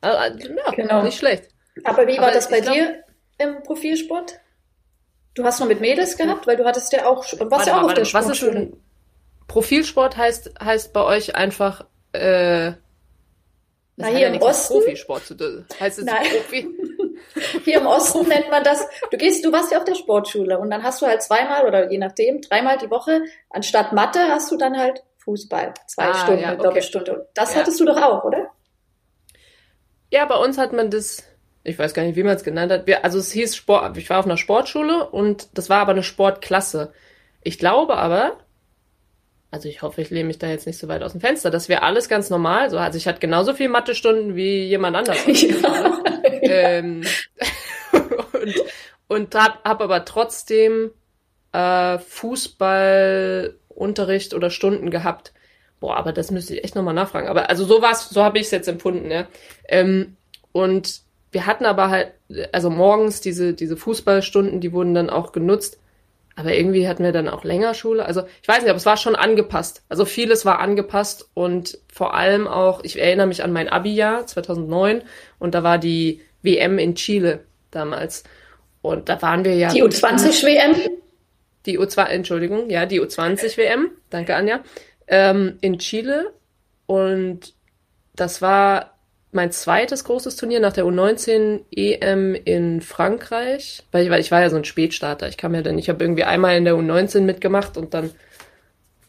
Also, ja, genau. nicht schlecht. Aber wie war aber das bei glaub, dir im Profilsport? Du hast nur mit Mädels gehabt, weil du hattest ja auch, warst ja auch auf der Sportschule. Was ist ein Profilsport heißt, heißt bei euch einfach, äh, das Na, hier ja im Osten. Profisport zu heißt es Nein. Profi. [laughs] Hier im Osten nennt man das, du gehst, du warst ja auf der Sportschule und dann hast du halt zweimal oder je nachdem, dreimal die Woche, anstatt Mathe hast du dann halt Fußball. Zwei ah, Stunden, ja, okay. Doppelstunde. Das ja. hattest du doch auch, oder? Ja, bei uns hat man das, ich weiß gar nicht, wie man es genannt hat. Wir, also es hieß Sport, ich war auf einer Sportschule und das war aber eine Sportklasse. Ich glaube aber, also ich hoffe, ich lehne mich da jetzt nicht so weit aus dem Fenster. Das wäre alles ganz normal. So, also ich hatte genauso viel Mathestunden wie jemand anderes. [laughs] ja. ähm, [laughs] und und habe hab aber trotzdem äh, Fußballunterricht oder Stunden gehabt. Boah, aber das müsste ich echt nochmal nachfragen. Aber also so war's, so habe ich es jetzt empfunden, ja. Ähm, und wir hatten aber halt, also morgens diese, diese Fußballstunden, die wurden dann auch genutzt. Aber irgendwie hatten wir dann auch länger Schule. Also ich weiß nicht, aber es war schon angepasst. Also vieles war angepasst und vor allem auch, ich erinnere mich an mein Abi-Jahr 2009 und da war die WM in Chile damals. Und da waren wir ja. Die U20-WM? Die U2, Entschuldigung, ja, die U20-WM. Danke, Anja. Ähm, in Chile. Und das war mein zweites großes Turnier nach der U19 EM in Frankreich, weil ich, weil ich war ja so ein Spätstarter. Ich kam ja dann, ich habe irgendwie einmal in der U19 mitgemacht und dann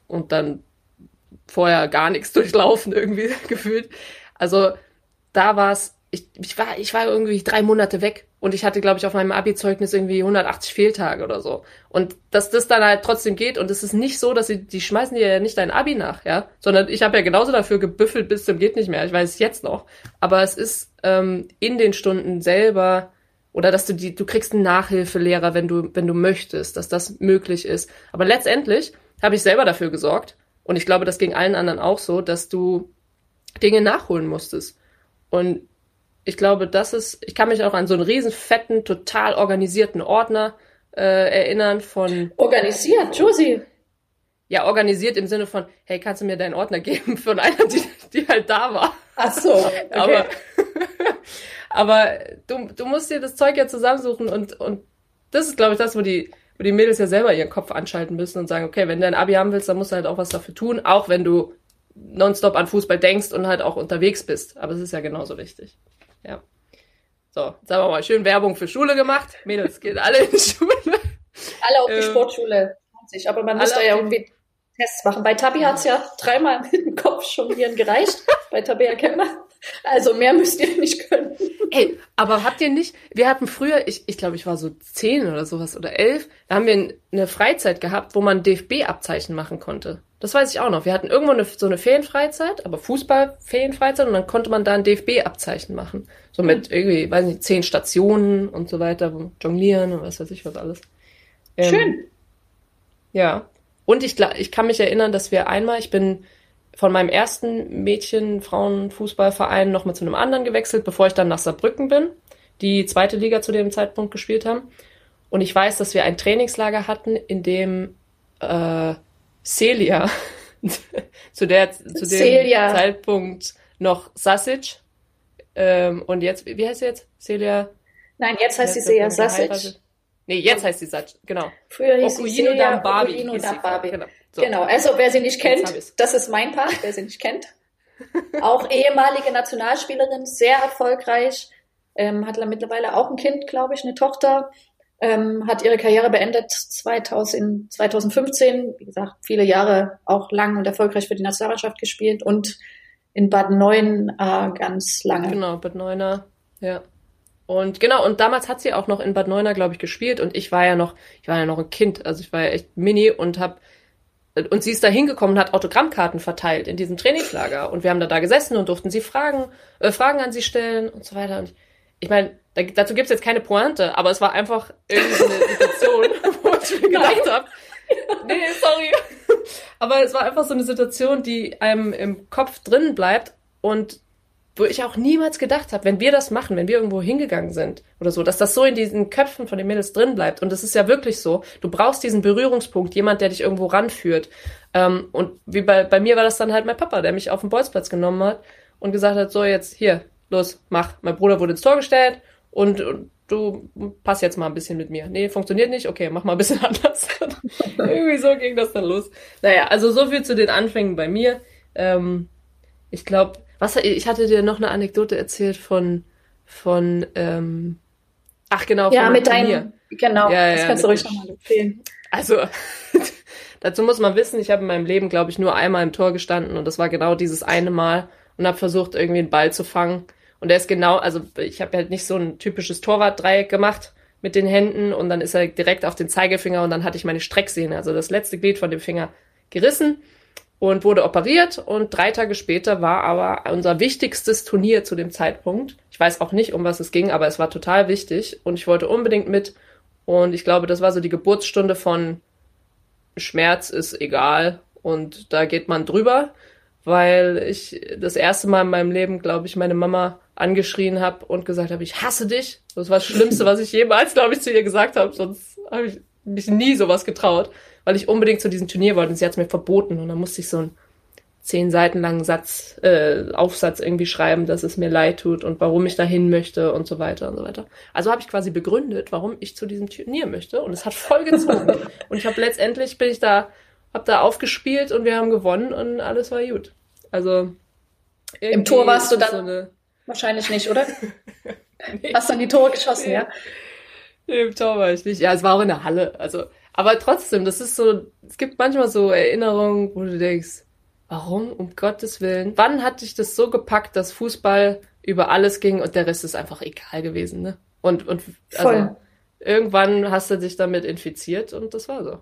und dann vorher gar nichts [laughs] durchlaufen irgendwie [laughs] gefühlt. Also da war es ich, ich, war, ich war irgendwie drei Monate weg und ich hatte, glaube ich, auf meinem Abi-Zeugnis irgendwie 180 Fehltage oder so. Und dass das dann halt trotzdem geht und es ist nicht so, dass sie, die schmeißen dir ja nicht dein Abi nach, ja, sondern ich habe ja genauso dafür gebüffelt bis zum geht nicht mehr. Ich weiß es jetzt noch. Aber es ist ähm, in den Stunden selber oder dass du die, du kriegst einen Nachhilfelehrer, wenn du, wenn du möchtest, dass das möglich ist. Aber letztendlich habe ich selber dafür gesorgt und ich glaube, das ging allen anderen auch so, dass du Dinge nachholen musstest. Und ich glaube, das ist, ich kann mich auch an so einen riesen fetten, total organisierten Ordner äh, erinnern von. Organisiert, Josie. Ja, organisiert im Sinne von, hey, kannst du mir deinen Ordner [laughs] geben von einer, die, die halt da war. Ach so. Okay. Aber, [laughs] aber du, du musst dir das Zeug ja zusammensuchen und, und das ist, glaube ich, das, wo die, wo die Mädels ja selber ihren Kopf anschalten müssen und sagen, okay, wenn du ein Abi haben willst, dann musst du halt auch was dafür tun, auch wenn du nonstop an Fußball denkst und halt auch unterwegs bist. Aber es ist ja genauso wichtig. Ja. So, sagen wir mal, schön Werbung für Schule gemacht. Mädels gehen alle in die Schule. Alle auf die ähm, Sportschule. Aber man muss da ja irgendwie Tests machen. Bei Tabi hat's ja dreimal mit dem Kopf jonglieren gereicht. bei Tabea Kemmer. Also mehr müsst ihr nicht können. Ey, aber habt ihr nicht, wir hatten früher, ich, ich glaube, ich war so zehn oder sowas oder elf, da haben wir eine Freizeit gehabt, wo man DFB-Abzeichen machen konnte. Das weiß ich auch noch. Wir hatten irgendwo eine, so eine Ferienfreizeit, aber Fußball-Ferienfreizeit und dann konnte man da ein DFB-Abzeichen machen. So mit hm. irgendwie, weiß nicht, zehn Stationen und so weiter, jonglieren und was weiß ich was alles. Ähm, Schön. Ja. Und ich, ich kann mich erinnern, dass wir einmal, ich bin von meinem ersten Mädchen, Frauen, Fußballverein nochmal zu einem anderen gewechselt, bevor ich dann nach Saarbrücken bin, die zweite Liga zu dem Zeitpunkt gespielt haben. Und ich weiß, dass wir ein Trainingslager hatten, in dem äh, Celia [laughs] zu, der, zu dem Celia. Zeitpunkt noch Sasic ähm, und jetzt, wie heißt sie jetzt? Celia? Nein, jetzt heißt sie Celia Sasic. Nee, jetzt heißt sie Sasic, genau. Früher hieß sie Celia Barbie. Barbie. Genau. So. genau, also wer sie nicht kennt, das ist mein Part, wer sie nicht kennt. Auch [laughs] ehemalige Nationalspielerin, sehr erfolgreich, ähm, hat mittlerweile auch ein Kind, glaube ich, eine Tochter ähm, hat ihre Karriere beendet 2000, 2015. Wie gesagt, viele Jahre auch lang und erfolgreich für die Nationalmannschaft gespielt und in Bad Neuen äh, ganz lange. Genau, Bad Neuner, ja. Und genau, und damals hat sie auch noch in Bad Neuner, glaube ich, gespielt und ich war ja noch, ich war ja noch ein Kind, also ich war ja echt mini und hab und sie ist da hingekommen und hat Autogrammkarten verteilt in diesem Trainingslager und wir haben da da gesessen und durften sie Fragen, äh, Fragen an sie stellen und so weiter und ich, ich meine, da, dazu gibt's jetzt keine Pointe, aber es war einfach irgendwie eine Situation, [laughs] wo ich mir gedacht habe, nee, sorry. Aber es war einfach so eine Situation, die einem im Kopf drin bleibt und wo ich auch niemals gedacht habe, wenn wir das machen, wenn wir irgendwo hingegangen sind oder so, dass das so in diesen Köpfen von den Mädels drin bleibt. Und es ist ja wirklich so. Du brauchst diesen Berührungspunkt, jemand, der dich irgendwo ranführt. Ähm, und wie bei, bei mir war das dann halt mein Papa, der mich auf den Bolzplatz genommen hat und gesagt hat, so jetzt hier, los, mach. Mein Bruder wurde ins Tor gestellt, und, und du pass jetzt mal ein bisschen mit mir. Nee, funktioniert nicht. Okay, mach mal ein bisschen [laughs] anders. Irgendwie so ging das dann los. Naja, also so viel zu den Anfängen bei mir. Ähm, ich glaube, was ich hatte dir noch eine Anekdote erzählt von von ähm, ach genau ja mit deinem genau ja, das ja, kannst du ruhig nochmal erzählen. Also [laughs] dazu muss man wissen, ich habe in meinem Leben glaube ich nur einmal im Tor gestanden und das war genau dieses eine Mal und habe versucht irgendwie einen Ball zu fangen und er ist genau, also ich habe halt nicht so ein typisches Torwartdreieck gemacht mit den Händen und dann ist er direkt auf den Zeigefinger und dann hatte ich meine Strecksehne, also das letzte Glied von dem Finger gerissen und wurde operiert und drei Tage später war aber unser wichtigstes Turnier zu dem Zeitpunkt. Ich weiß auch nicht, um was es ging, aber es war total wichtig und ich wollte unbedingt mit und ich glaube, das war so die Geburtsstunde von Schmerz ist egal und da geht man drüber weil ich das erste Mal in meinem Leben, glaube ich, meine Mama angeschrien habe und gesagt habe, ich hasse dich. Das war das Schlimmste, was ich jemals, glaube ich, zu ihr gesagt habe. Sonst habe ich mich nie sowas getraut, weil ich unbedingt zu diesem Turnier wollte und sie hat es mir verboten und dann musste ich so einen zehn Seiten langen Satz, äh, Aufsatz irgendwie schreiben, dass es mir leid tut und warum ich dahin möchte und so weiter und so weiter. Also habe ich quasi begründet, warum ich zu diesem Turnier möchte und es hat voll gezogen. [laughs] und ich habe letztendlich bin ich da, habe da aufgespielt und wir haben gewonnen und alles war gut. Also im Tor warst du dann so eine... wahrscheinlich nicht, oder? [laughs] nee. Hast dann die Tore geschossen, nee. ja? Nee, Im Tor war ich nicht. Ja, es war auch in der Halle. Also, aber trotzdem, das ist so, es gibt manchmal so Erinnerungen, wo du denkst, Warum? Um Gottes Willen. Wann hat dich das so gepackt, dass Fußball über alles ging und der Rest ist einfach egal gewesen, ne? Und, und also, irgendwann hast du dich damit infiziert und das war so.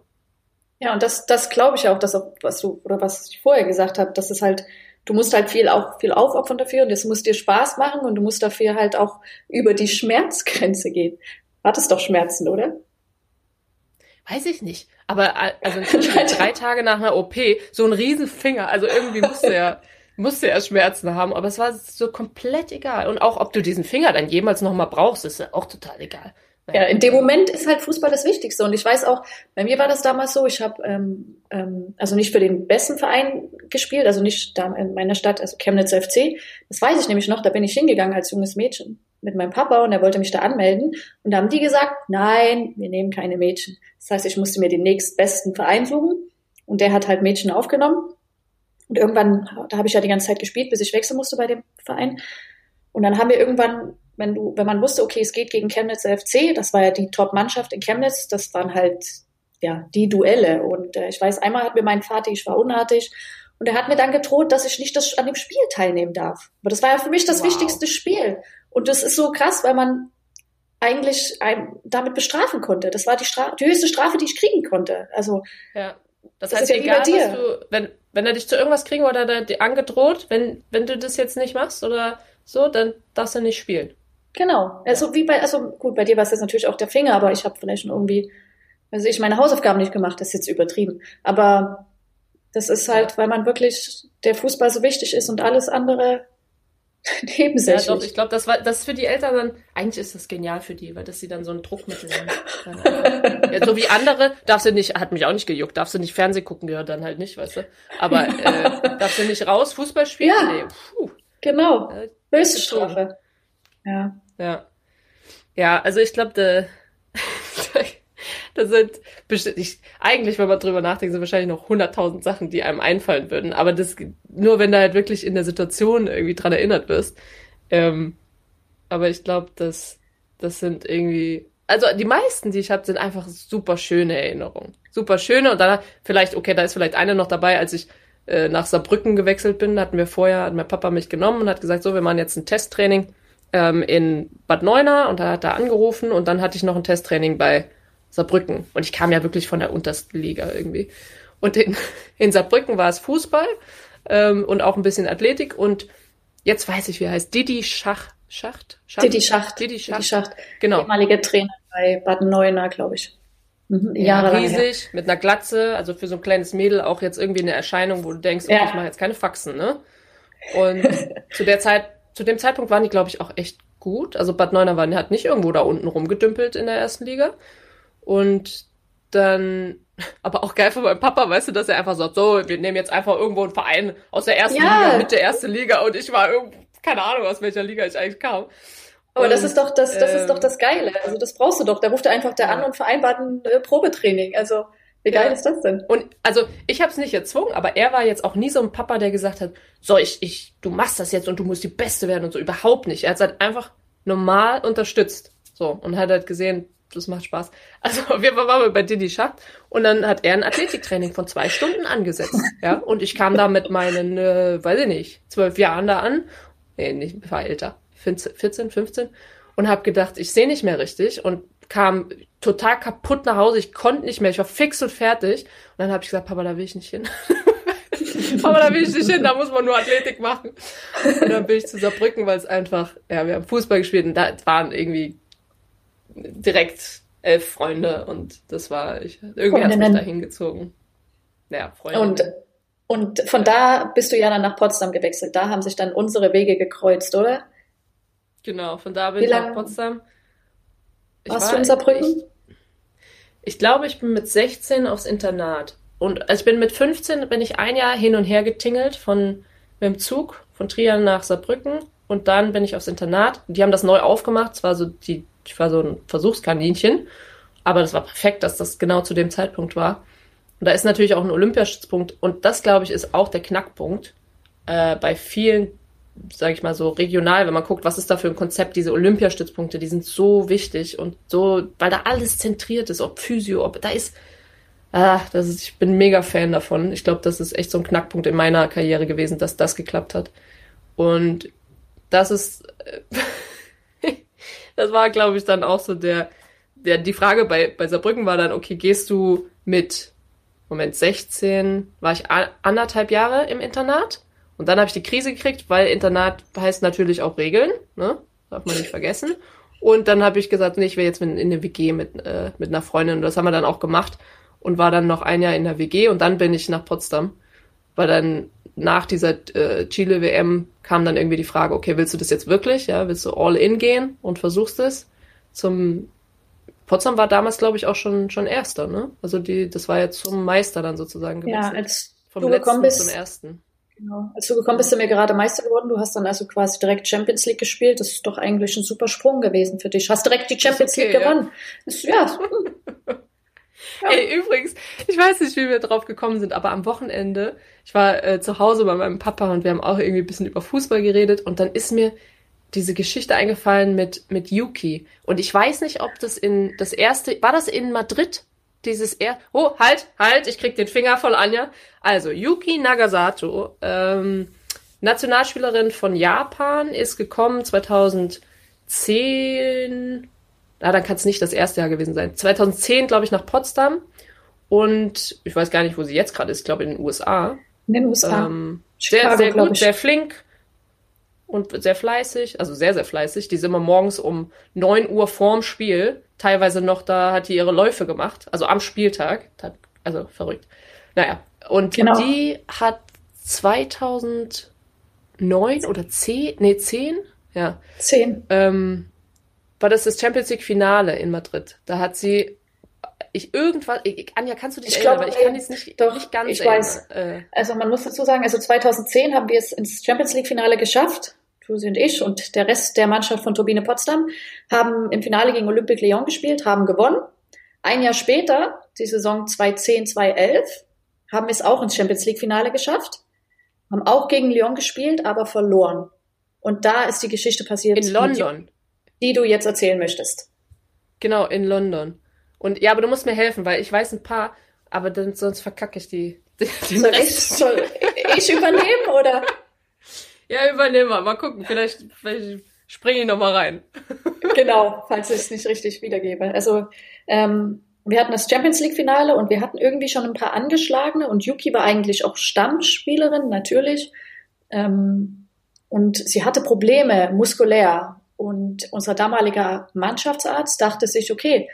Ja, und das, das glaube ich auch, dass auch, was du, oder was ich vorher gesagt habe, dass es halt, du musst halt viel auch viel aufopfern dafür und es muss dir Spaß machen und du musst dafür halt auch über die Schmerzgrenze gehen. Hattest doch Schmerzen, oder? Weiß ich nicht. Aber äh, also [laughs] drei Tage nach einer OP, so ein Riesenfinger, also irgendwie musste er, musste er Schmerzen haben, aber es war so komplett egal. Und auch, ob du diesen Finger dann jemals nochmal brauchst, ist ja auch total egal. Ja, in dem Moment ist halt Fußball das Wichtigste. Und ich weiß auch, bei mir war das damals so, ich habe ähm, ähm, also nicht für den besten Verein gespielt, also nicht da in meiner Stadt, also Chemnitz FC. Das weiß ich nämlich noch, da bin ich hingegangen als junges Mädchen mit meinem Papa und er wollte mich da anmelden. Und da haben die gesagt, nein, wir nehmen keine Mädchen. Das heißt, ich musste mir den nächstbesten Verein suchen und der hat halt Mädchen aufgenommen. Und irgendwann, da habe ich ja die ganze Zeit gespielt, bis ich wechseln musste bei dem Verein. Und dann haben wir irgendwann, wenn du, wenn man wusste, okay, es geht gegen Chemnitz FC, das war ja die Top-Mannschaft in Chemnitz, das waren halt ja die Duelle. Und äh, ich weiß, einmal hat mir mein Vater, ich war unartig, und er hat mir dann gedroht, dass ich nicht das, an dem Spiel teilnehmen darf. Aber das war ja für mich das wow. wichtigste Spiel. Und das ist so krass, weil man eigentlich einem damit bestrafen konnte. Das war die, Stra die höchste Strafe, die ich kriegen konnte. Also ja. Das, das heißt, ja egal. Du, wenn, wenn er dich zu irgendwas kriegen oder er dir angedroht, wenn, wenn du das jetzt nicht machst oder so, dann darfst du nicht spielen. Genau. Also wie bei, also gut, bei dir war es jetzt natürlich auch der Finger, aber ich habe vielleicht schon irgendwie, also ich meine Hausaufgaben nicht gemacht, das ist jetzt übertrieben. Aber das ist halt, weil man wirklich der Fußball so wichtig ist und alles andere [laughs] nebensächlich. Ja, doch, ich glaube, das war das für die Eltern dann, eigentlich ist das genial für die, weil dass sie dann so ein Druckmittel haben. [laughs] ja, so wie andere, darfst du nicht, hat mich auch nicht gejuckt, darfst du nicht Fernseh gucken, gehört dann halt nicht, weißt du. Aber äh, [laughs] darfst du nicht raus, Fußball spielen? Ja, nee, puh. genau. Äh, Böse Strafe. Ja. Ja. Ja, also ich glaube, der das [laughs] sind bestimmt, ich, eigentlich, wenn man drüber nachdenkt, sind wahrscheinlich noch hunderttausend Sachen, die einem einfallen würden. Aber das, nur wenn du halt wirklich in der Situation irgendwie dran erinnert wirst. Ähm, aber ich glaube, das, das sind irgendwie, also die meisten, die ich habe, sind einfach super schöne Erinnerungen. Super schöne und dann vielleicht, okay, da ist vielleicht eine noch dabei, als ich äh, nach Saarbrücken gewechselt bin, hatten wir vorher, hat mein Papa mich genommen und hat gesagt, so, wir machen jetzt ein Testtraining ähm, in Bad Neuner und da hat er angerufen und dann hatte ich noch ein Testtraining bei Saarbrücken. Und ich kam ja wirklich von der untersten Liga irgendwie. Und in, [laughs] in Saarbrücken war es Fußball ähm, und auch ein bisschen Athletik. Und jetzt weiß ich, wie er heißt. Didi Schach, Schacht? Schacht? Didi Schacht. Didi Schacht. Didi Schacht. Genau. Ehemaliger Trainer bei Baden Neuner, glaube ich. Mhm, ja, riesig, mit einer Glatze, also für so ein kleines Mädel auch jetzt irgendwie eine Erscheinung, wo du denkst, okay, ja. ich mache jetzt keine Faxen, ne? Und [laughs] zu der Zeit, zu dem Zeitpunkt waren die, glaube ich, auch echt gut. Also Bad Neuner war, hat nicht irgendwo da unten rumgedümpelt in der ersten Liga. Und dann, [laughs] aber auch geil von meinem Papa, weißt du, dass er einfach sagt, so, wir nehmen jetzt einfach irgendwo einen Verein aus der ersten ja. Liga mit der ersten Liga und ich war irgendwo, keine Ahnung, aus welcher Liga ich eigentlich kam. Aber und, das ist doch das, das ähm, ist doch das Geile. Also das brauchst du doch. Da ruft er einfach der ja. an und vereinbart ein äh, Probetraining. Also wie geil ja. ist das denn? Und also ich habe es nicht erzwungen, aber er war jetzt auch nie so ein Papa, der gesagt hat, so ich, ich, du machst das jetzt und du musst die Beste werden und so. Überhaupt nicht. Er hat es halt einfach normal unterstützt. So und hat halt gesehen, das macht Spaß. Also wir waren bei Didi Schacht und dann hat er ein Athletiktraining von zwei Stunden angesetzt. Ja, und ich kam da mit meinen, äh, weiß ich nicht, zwölf Jahren da an. Nee, nicht, ich war älter. 14, 15. Und habe gedacht, ich sehe nicht mehr richtig und kam total kaputt nach Hause. Ich konnte nicht mehr. Ich war fix und fertig. Und dann habe ich gesagt, Papa, da will ich nicht hin. [laughs] Papa, da will ich nicht hin. Da muss man nur Athletik machen. Und dann bin ich zu Saarbrücken, weil es einfach, ja, wir haben Fußball gespielt und da waren irgendwie direkt elf Freunde und das war, ich, irgendwie hat mich da hingezogen. Naja, Freunde. Und, Und von da bist du ja dann nach Potsdam gewechselt. Da haben sich dann unsere Wege gekreuzt, oder? Genau, von da bin Wie ich lang nach Potsdam. Ich Warst war- du in Saarbrücken? Ich, ich glaube, ich bin mit 16 aufs Internat. Und also ich bin mit 15 bin ich ein Jahr hin und her getingelt von mit dem Zug von Trier nach Saarbrücken und dann bin ich aufs Internat. Die haben das neu aufgemacht. Es war so die, ich war so ein Versuchskaninchen, aber das war perfekt, dass das genau zu dem Zeitpunkt war. Und da ist natürlich auch ein Olympiastützpunkt und das glaube ich ist auch der Knackpunkt äh, bei vielen, sage ich mal so regional, wenn man guckt, was ist da für ein Konzept, diese Olympiastützpunkte, die sind so wichtig und so, weil da alles zentriert ist, ob Physio, ob da ist, ah, das ist, ich bin mega Fan davon. Ich glaube, das ist echt so ein Knackpunkt in meiner Karriere gewesen, dass das geklappt hat. Und das ist, äh, [laughs] das war, glaube ich, dann auch so der, der, die Frage bei, bei Saarbrücken war dann, okay, gehst du mit, Moment, 16, war ich anderthalb Jahre im Internat? Und dann habe ich die Krise gekriegt, weil Internat heißt natürlich auch Regeln, ne? Darf man nicht vergessen. Und dann habe ich gesagt, nee, ich will jetzt in, in eine WG mit, äh, mit einer Freundin. Und das haben wir dann auch gemacht und war dann noch ein Jahr in der WG und dann bin ich nach Potsdam. Weil dann nach dieser äh, Chile-WM kam dann irgendwie die Frage, okay, willst du das jetzt wirklich? Ja, willst du all in gehen und versuchst es? Zum Potsdam war damals, glaube ich, auch schon, schon Erster, ne? Also die, das war ja zum Meister dann sozusagen Ja, gewechselt. als Vom du letzten gekommen bist, zum ersten. Genau, als du gekommen bist, sind wir gerade Meister geworden. Du hast dann also quasi direkt Champions League gespielt. Das ist doch eigentlich ein super Sprung gewesen für dich. Hast direkt die Champions okay, League ja. gewonnen. Ist, ja, [laughs] hm. Ja. Ey, übrigens, ich weiß nicht, wie wir drauf gekommen sind, aber am Wochenende, ich war äh, zu Hause bei meinem Papa und wir haben auch irgendwie ein bisschen über Fußball geredet und dann ist mir diese Geschichte eingefallen mit, mit Yuki. Und ich weiß nicht, ob das in das erste, war das in Madrid? Dieses er, oh, halt, halt, ich krieg den Finger voll Anja. Also, Yuki Nagasato, ähm, Nationalspielerin von Japan, ist gekommen 2010, ah, dann kann es nicht das erste Jahr gewesen sein. 2010, glaube ich, nach Potsdam. Und ich weiß gar nicht, wo sie jetzt gerade ist, ich glaube in den USA. in den USA. Ähm, Chicago, sehr, sehr gut, sehr flink und sehr fleißig, also sehr, sehr fleißig. Die ist immer morgens um 9 Uhr vorm Spiel, teilweise noch, da hat die ihre Läufe gemacht, also am Spieltag. Also verrückt. Naja, und Genau. die hat 2009 oder 10, nee, 10, ja, Zehn. ähm, war das das Champions League Finale in Madrid. Da hat sie ich irgendwas, ich, Anja, kannst du dich Ich erinnern? glaube, weil ich kann jetzt nicht, doch, nicht ganz ich erinnern. weiß. Äh, Also man muss dazu sagen, also 2010 haben wir es ins Champions League Finale geschafft. Tusi und ich und der Rest der Mannschaft von Turbine Potsdam haben im Finale gegen Olympique Lyon gespielt, haben gewonnen. Ein Jahr später, die Saison 2010, 2011, haben wir es auch ins Champions League Finale geschafft, haben auch gegen Lyon gespielt, aber verloren. Und da ist die Geschichte passiert, in London. die du jetzt erzählen möchtest. Genau, in London. Und ja, aber du musst mir helfen, weil ich weiß ein paar, aber dann, sonst verkacke ich die. [laughs] Den Soll ich, soll ich übernehmen oder? [laughs] Ja, übernehmen wir. Mal gucken. Vielleicht, vielleicht springe ich noch mal rein. [laughs] genau, falls ich es nicht richtig wiedergebe. Also ähm, wir hatten das Champions League Finale und wir hatten irgendwie schon ein paar angeschlagene und Yuki war eigentlich auch Stammspielerin natürlich ähm, und sie hatte Probleme muskulär und unser damaliger Mannschaftsarzt dachte sich, okay,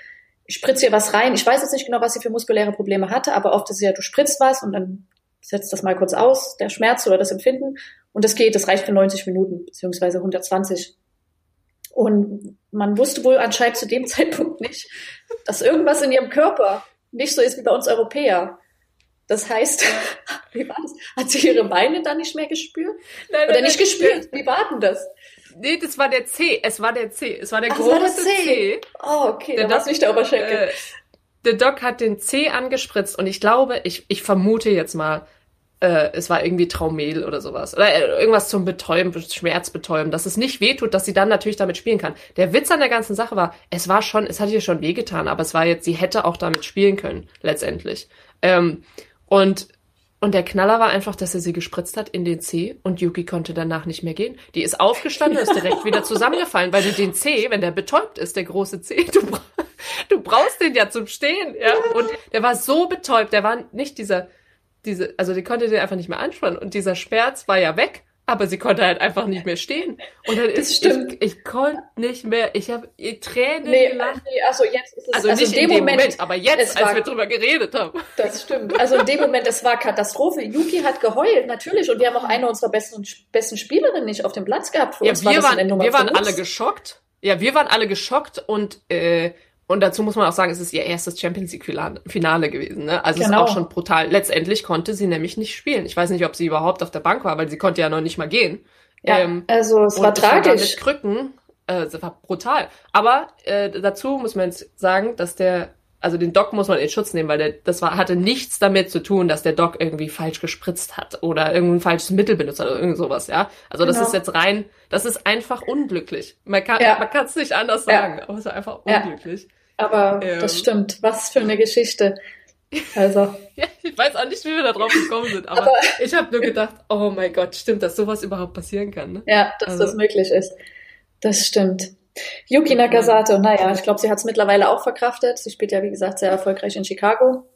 ich spritze ihr was rein. Ich weiß jetzt nicht genau, was sie für muskuläre Probleme hatte, aber oft ist es ja, du spritzt was und dann setzt das mal kurz aus, der Schmerz oder das Empfinden und das geht, das reicht für 90 Minuten beziehungsweise 120 und man wusste wohl anscheinend zu dem [laughs] Zeitpunkt nicht, dass irgendwas in ihrem Körper nicht so ist wie bei uns Europäer. Das heißt, [laughs] wie war das? Hat sie ihre Beine dann nicht mehr gespürt? Nein, Oder nicht gespürt? Wie war denn das? Nee, das war der C. Es war der C. Es war der Ach, es war große der C. C. Oh, okay, Der Doc- nicht der Oberschenkel. Äh, der Doc hat den C angespritzt und ich glaube, ich, ich vermute jetzt mal, äh, es war irgendwie Traumel oder sowas. Oder äh, irgendwas zum Betäuben, Schmerzbetäuben, dass es nicht wehtut, dass sie dann natürlich damit spielen kann. Der Witz an der ganzen Sache war, es war schon, es hat ihr schon wehgetan, aber es war jetzt, sie hätte auch damit spielen können, letztendlich. Ähm, und und der Knaller war einfach, dass er sie gespritzt hat in den C und Yuki konnte danach nicht mehr gehen. Die ist aufgestanden und ist direkt wieder zusammengefallen, weil du den C, wenn der betäubt ist, der große C, du, bra du brauchst den ja zum Stehen, ja. Und der war so betäubt, der war nicht dieser, diese, also die konnte den einfach nicht mehr anspannen und dieser Schmerz war ja weg, aber sie konnte halt einfach nicht mehr stehen. Und dann Das ist, stimmt. Ich, ich konnte nicht mehr, ich habe Tränen Nee, gelacht. nee, also jetzt ist es, Also, also nicht in dem Moment, aber jetzt, als war- wir drüber geredet haben. das stimmt. Also in dem Moment, es war Katastrophe. Yuki hat geheult, natürlich. Und wir haben auch eine unserer besten, besten Spielerinnen nicht auf dem Platz gehabt. Für Ja, uns war wir in der waren, wir waren alle geschockt. Ja, wir waren alle geschockt und, äh, und dazu muss man auch sagen, es ist ihr erstes Champions League Finale- Finale gewesen. Ne? Also es Genau. ist auch schon brutal. Letztendlich konnte sie nämlich nicht spielen. Ich weiß nicht, ob sie überhaupt auf der Bank war, weil sie konnte ja noch nicht mal gehen. Ja, Ähm, also es war tragisch. mit Krücken. Äh, das war brutal. Aber äh, dazu muss man jetzt sagen, dass der, also den Doc muss man in Schutz nehmen, weil der, das war, hatte nichts damit zu tun, dass der Doc irgendwie falsch gespritzt hat oder irgendein falsches Mittel benutzt hat oder irgend sowas, ja. Also das Genau. ist jetzt rein, das ist einfach unglücklich. Man kann Ja. man kann es nicht anders Ja. sagen, aber es ist einfach Ja. Aber Ähm. das stimmt. Was für eine Geschichte. Also, [laughs] Ja, ich weiß auch nicht, wie wir da drauf gekommen sind, aber, Aber- ich habe nur gedacht, oh mein Gott, stimmt, dass sowas überhaupt passieren kann. Ne? ja, dass Also- das möglich ist. Das stimmt. Yuki Nakasato, naja, ich glaube, sie hat es mittlerweile auch verkraftet. Sie spielt ja, wie gesagt, sehr erfolgreich in Chicago.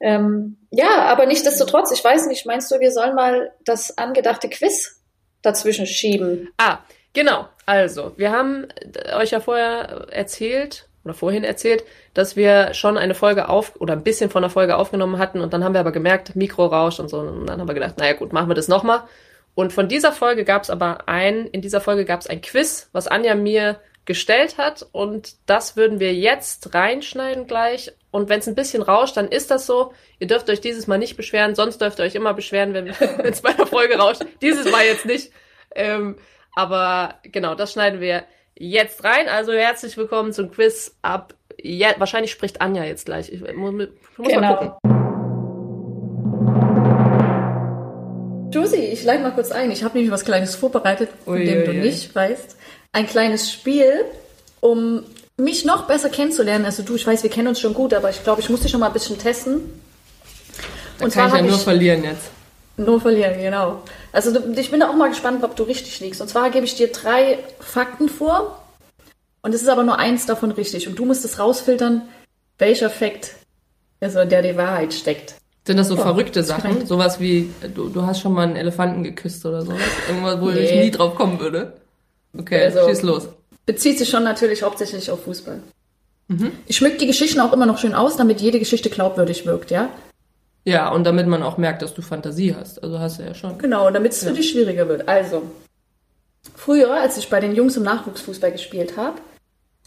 Ähm, ja, aber nichtsdestotrotz, ich weiß nicht, meinst du, wir sollen mal das angedachte Quiz dazwischen schieben? Ah, genau. Also, wir haben äh, euch ja vorher erzählt oder vorhin erzählt, dass wir schon eine Folge auf oder ein bisschen von der Folge aufgenommen hatten und dann haben wir aber gemerkt, Mikrorausch und so und dann haben wir gedacht, naja gut, machen wir das nochmal. Und von dieser Folge gab es aber ein, in dieser Folge gab es ein Quiz, was Anja mir gestellt hat und das würden wir jetzt reinschneiden gleich. Und wenn es ein bisschen rauscht, dann ist das so. Ihr dürft euch dieses Mal nicht beschweren, sonst dürft ihr euch immer beschweren, wenn [laughs] es bei der Folge rauscht. Dieses Mal jetzt nicht. Ähm, aber genau, das schneiden wir jetzt rein. Also herzlich willkommen zum Quiz ab. Ja, wahrscheinlich spricht Anja jetzt gleich. Ich muss, ich muss mal Genau. gucken. Josie, ich leite mal kurz ein. Ich habe nämlich was Kleines vorbereitet, von Ui, dem ui, du ui. nicht weißt. Ein kleines Spiel, um mich noch besser kennenzulernen. Also du, ich weiß, wir kennen uns schon gut, aber ich glaube, ich muss dich schon mal ein bisschen testen. Da Und kann ich ja nur ich- verlieren jetzt. Nur verlieren, genau. Also ich bin da auch mal gespannt, ob du richtig liegst. Und zwar gebe ich dir drei Fakten vor. Und es ist aber nur eins davon richtig. Und du musst es rausfiltern, welcher Fakt, also in der die Wahrheit steckt. Sind das so Oh, verrückte Sachen? Sowas wie, du, du hast schon mal einen Elefanten geküsst oder sowas? Irgendwas, wo ich Nee. nie drauf kommen würde? Okay, Also- schieß los. Bezieht sich schon natürlich hauptsächlich auf Fußball. Mhm. Ich schmück die Geschichten auch immer noch schön aus, damit jede Geschichte glaubwürdig wirkt, ja? Ja, und damit man auch merkt, dass du Fantasie hast. Also hast du ja schon. Genau, damit es Ja. für dich schwieriger wird. Also, früher, als ich bei den Jungs im Nachwuchsfußball gespielt habe,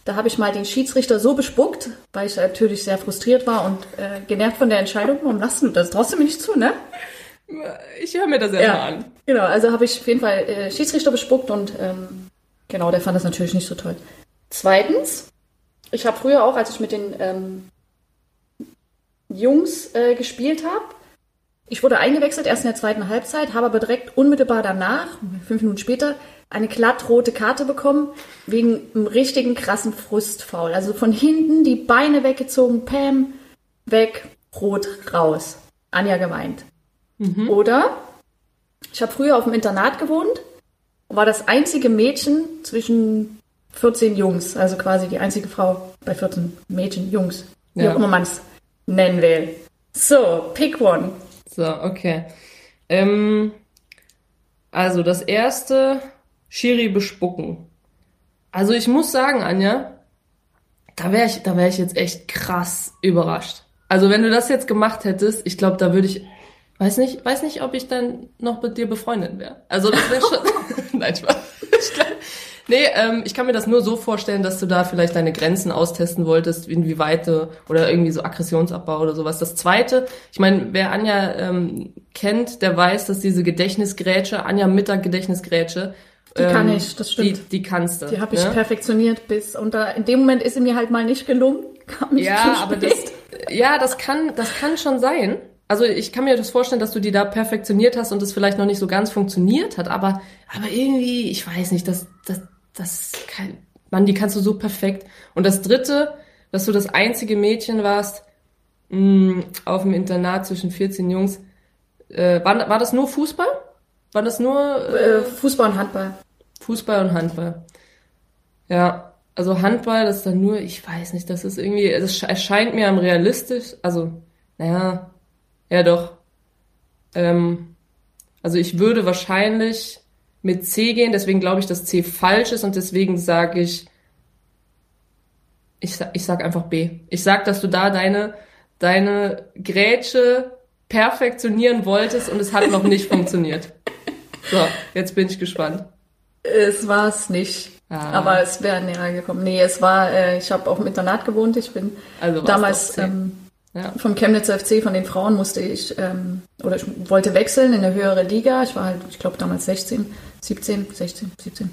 da habe ich mal den Schiedsrichter so bespuckt, weil ich natürlich sehr frustriert war und äh, genervt von der Entscheidung. Warum lassen du das? Traust du mir nicht zu, ne? Ich höre mir das erstmal an. Genau, also habe ich auf jeden Fall äh, Schiedsrichter bespuckt und ähm, genau, der fand das natürlich nicht so toll. Zweitens, ich habe früher auch, als ich mit den ähm, Jungs äh, gespielt habe, ich wurde eingewechselt, erst in der zweiten Halbzeit, habe aber direkt unmittelbar danach, fünf Minuten später, eine glattrote Karte bekommen, wegen einem richtigen krassen Frustfaul. Also von hinten die Beine weggezogen, Pam, weg, rot, raus. Anja gemeint. Oder ich habe früher auf dem Internat gewohnt und war das einzige Mädchen zwischen 14 Jungs, also quasi die einzige Frau bei 14 Mädchen, Jungs, wie Ja. auch immer man es nennen will. So, pick one. So, okay. Ähm, also das erste, Schiri bespucken. Also ich muss sagen, Anja, da wäre ich, da wäre ich jetzt echt krass überrascht. Also wenn du das jetzt gemacht hättest, ich glaube, da würde ich, weiß nicht, weiß nicht, ob ich dann noch mit dir befreundet wäre. Also das wäre schon, [laughs] [laughs] nein, Spaß. Ich glaub, nee, ähm, ich kann mir das nur so vorstellen, dass du da vielleicht deine Grenzen austesten wolltest, inwieweit oder irgendwie so Aggressionsabbau oder sowas. Das zweite, ich meine, wer Anja ähm, kennt, der weiß, dass diese Gedächtnisgrätsche, Anja Mittag Gedächtnisgrätsche, Die kann ich, das stimmt. Die, die kannst du. Die habe ich ne? perfektioniert bis und da, in dem Moment ist sie mir halt mal nicht gelungen. [laughs] Kam ich Ja, aber das, ja, das kann, das kann schon sein. Also ich kann mir das vorstellen, dass du die da perfektioniert hast und es vielleicht noch nicht so ganz funktioniert hat, aber, aber irgendwie, ich weiß nicht, das, das, das kann, Mann, die kannst du so perfekt. Und das dritte, dass du das einzige Mädchen warst, mh, auf dem Internat zwischen 14 Jungs, äh, war, war das nur Fußball? War das nur äh, äh, Fußball und Handball. Fußball und Handball. Ja, also Handball, das ist dann nur, ich weiß nicht, das ist irgendwie, es sch- erscheint mir am realistisch, also, naja, ja doch. Ähm, also ich würde wahrscheinlich mit C gehen, deswegen glaube ich, dass C falsch ist und deswegen sage ich, ich, ich sag einfach B. Ich sag, dass du da deine, deine Grätsche perfektionieren wolltest und es hat noch nicht funktioniert. So, jetzt bin ich gespannt. Es war es nicht. Ah. Aber es wäre näher gekommen. Nee, es war, äh, ich habe auch im Internat gewohnt. Ich bin also damals ähm, ja. vom Chemnitzer FC, von den Frauen musste ich, ähm, oder ich wollte wechseln in eine höhere Liga. Ich war halt, ich glaube damals 16, 17, 16, 17.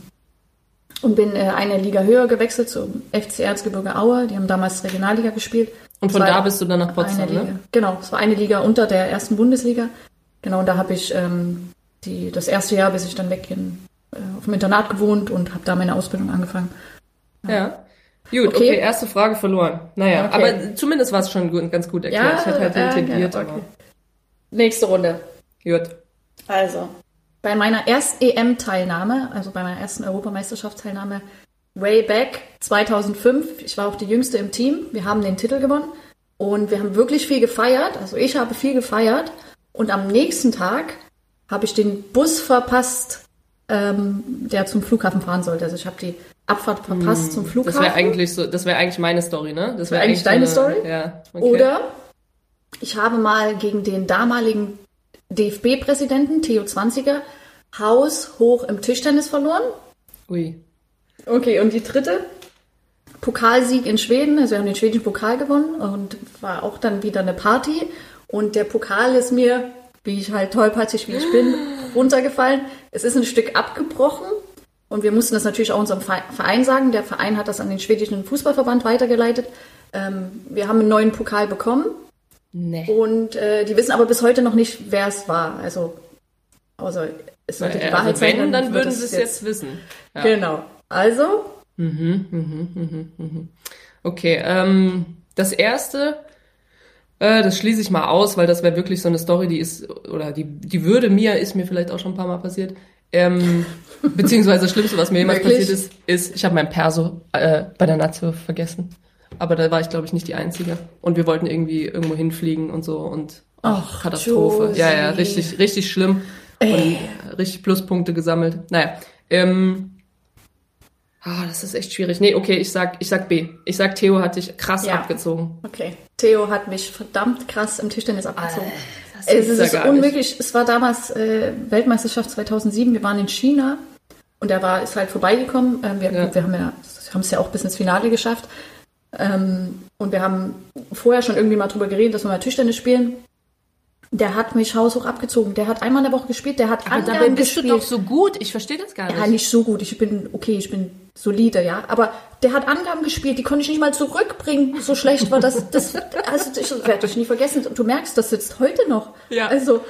Und bin äh, eine Liga höher gewechselt zum FC Erzgebirge Aue. Die haben damals Regionalliga gespielt. Und von da bist du dann nach Potsdam, ne? Genau, es war eine Liga unter der ersten Bundesliga. Genau, und da habe ich ähm, die, das erste Jahr, bis ich dann weggehen, äh, auf dem Internat gewohnt und habe da meine Ausbildung angefangen. Ja. ja. Gut, okay. okay. erste Frage verloren. Naja, okay. aber zumindest war es schon gut, ganz gut erklärt. Ja, ich hätte halt äh, integriert. Ja, okay. Nächste Runde. Gut. Also, bei meiner ersten EM-Teilnahme, also bei meiner ersten Europameisterschaftsteilnahme, way back 2005, ich war auch die Jüngste im Team, wir haben den Titel gewonnen und wir haben wirklich viel gefeiert, also ich habe viel gefeiert und am nächsten Tag habe ich den Bus verpasst, ähm, der zum Flughafen fahren sollte. Also ich habe die Abfahrt verpasst hm, zum Flughafen. Das wäre eigentlich so, das wäre eigentlich meine Story, ne? Das wäre wär eigentlich deine eine, Story. Ja. Okay. Oder ich habe mal gegen den damaligen DFB-Präsidenten Theo Zwanziger Haus hoch im Tischtennis verloren. Ui. Okay, und die dritte Pokalsieg in Schweden. Also wir haben den schwedischen Pokal gewonnen und war auch dann wieder eine Party. Und der Pokal ist mir wie ich halt tollpatschig wie ich bin, [gasps] runtergefallen. Es ist ein Stück abgebrochen und wir mussten das natürlich auch unserem Verein sagen. Der Verein hat das an den schwedischen Fußballverband weitergeleitet. Ähm, wir haben einen neuen Pokal bekommen. Nee. Und äh, die wissen aber bis heute noch nicht, wer es war. Also, also es sollte die also Wahrheit wenn, sein. Dann, dann würden sie es jetzt, jetzt wissen. Ja. Genau. Also. Mhm, mhm, mhm, mhm. Okay, ähm, das erste äh, das schließe ich mal aus, weil das wäre wirklich so eine Story, die ist, oder die, die würde mir, ist mir vielleicht auch schon ein paar Mal passiert. Ähm, beziehungsweise das Schlimmste, was mir jemals passiert ist, ist, ich habe mein Perso äh, bei der Nazio vergessen. Aber da war ich, glaube ich, nicht die Einzige. Und wir wollten irgendwie irgendwo hinfliegen und so und ach, Katastrophe. Josie. Ja, ja, richtig, richtig schlimm. Ey. Und richtig Pluspunkte gesammelt. Naja. Ähm, Ah, das ist echt schwierig. Nee, okay, ich sag, ich sag B. Ich sag, Theo hat dich krass ja. abgezogen. Okay. Theo hat mich verdammt krass im Tischtennis abgezogen. Alter, es ist ja unmöglich. Nicht. Es war damals äh, Weltmeisterschaft 2007. Wir waren in China und er war, ist halt vorbeigekommen. Ähm, wir, ja. wir haben ja, es ja auch bis ins Finale geschafft. Ähm, und wir haben vorher schon irgendwie mal drüber geredet, dass wir mal Tischtennis spielen. Der hat mich haushoch abgezogen. Der hat einmal in der Woche gespielt. Der hat Aber Angaben dabei bist gespielt. du doch so gut. Ich verstehe das gar nicht. Ja, nicht so gut. Ich bin, okay, ich bin solide, ja. Aber der hat Angaben gespielt, die konnte ich nicht mal zurückbringen. So schlecht war das. das also, ich werde ich nie vergessen. Du merkst, das sitzt heute noch. Ja. Also,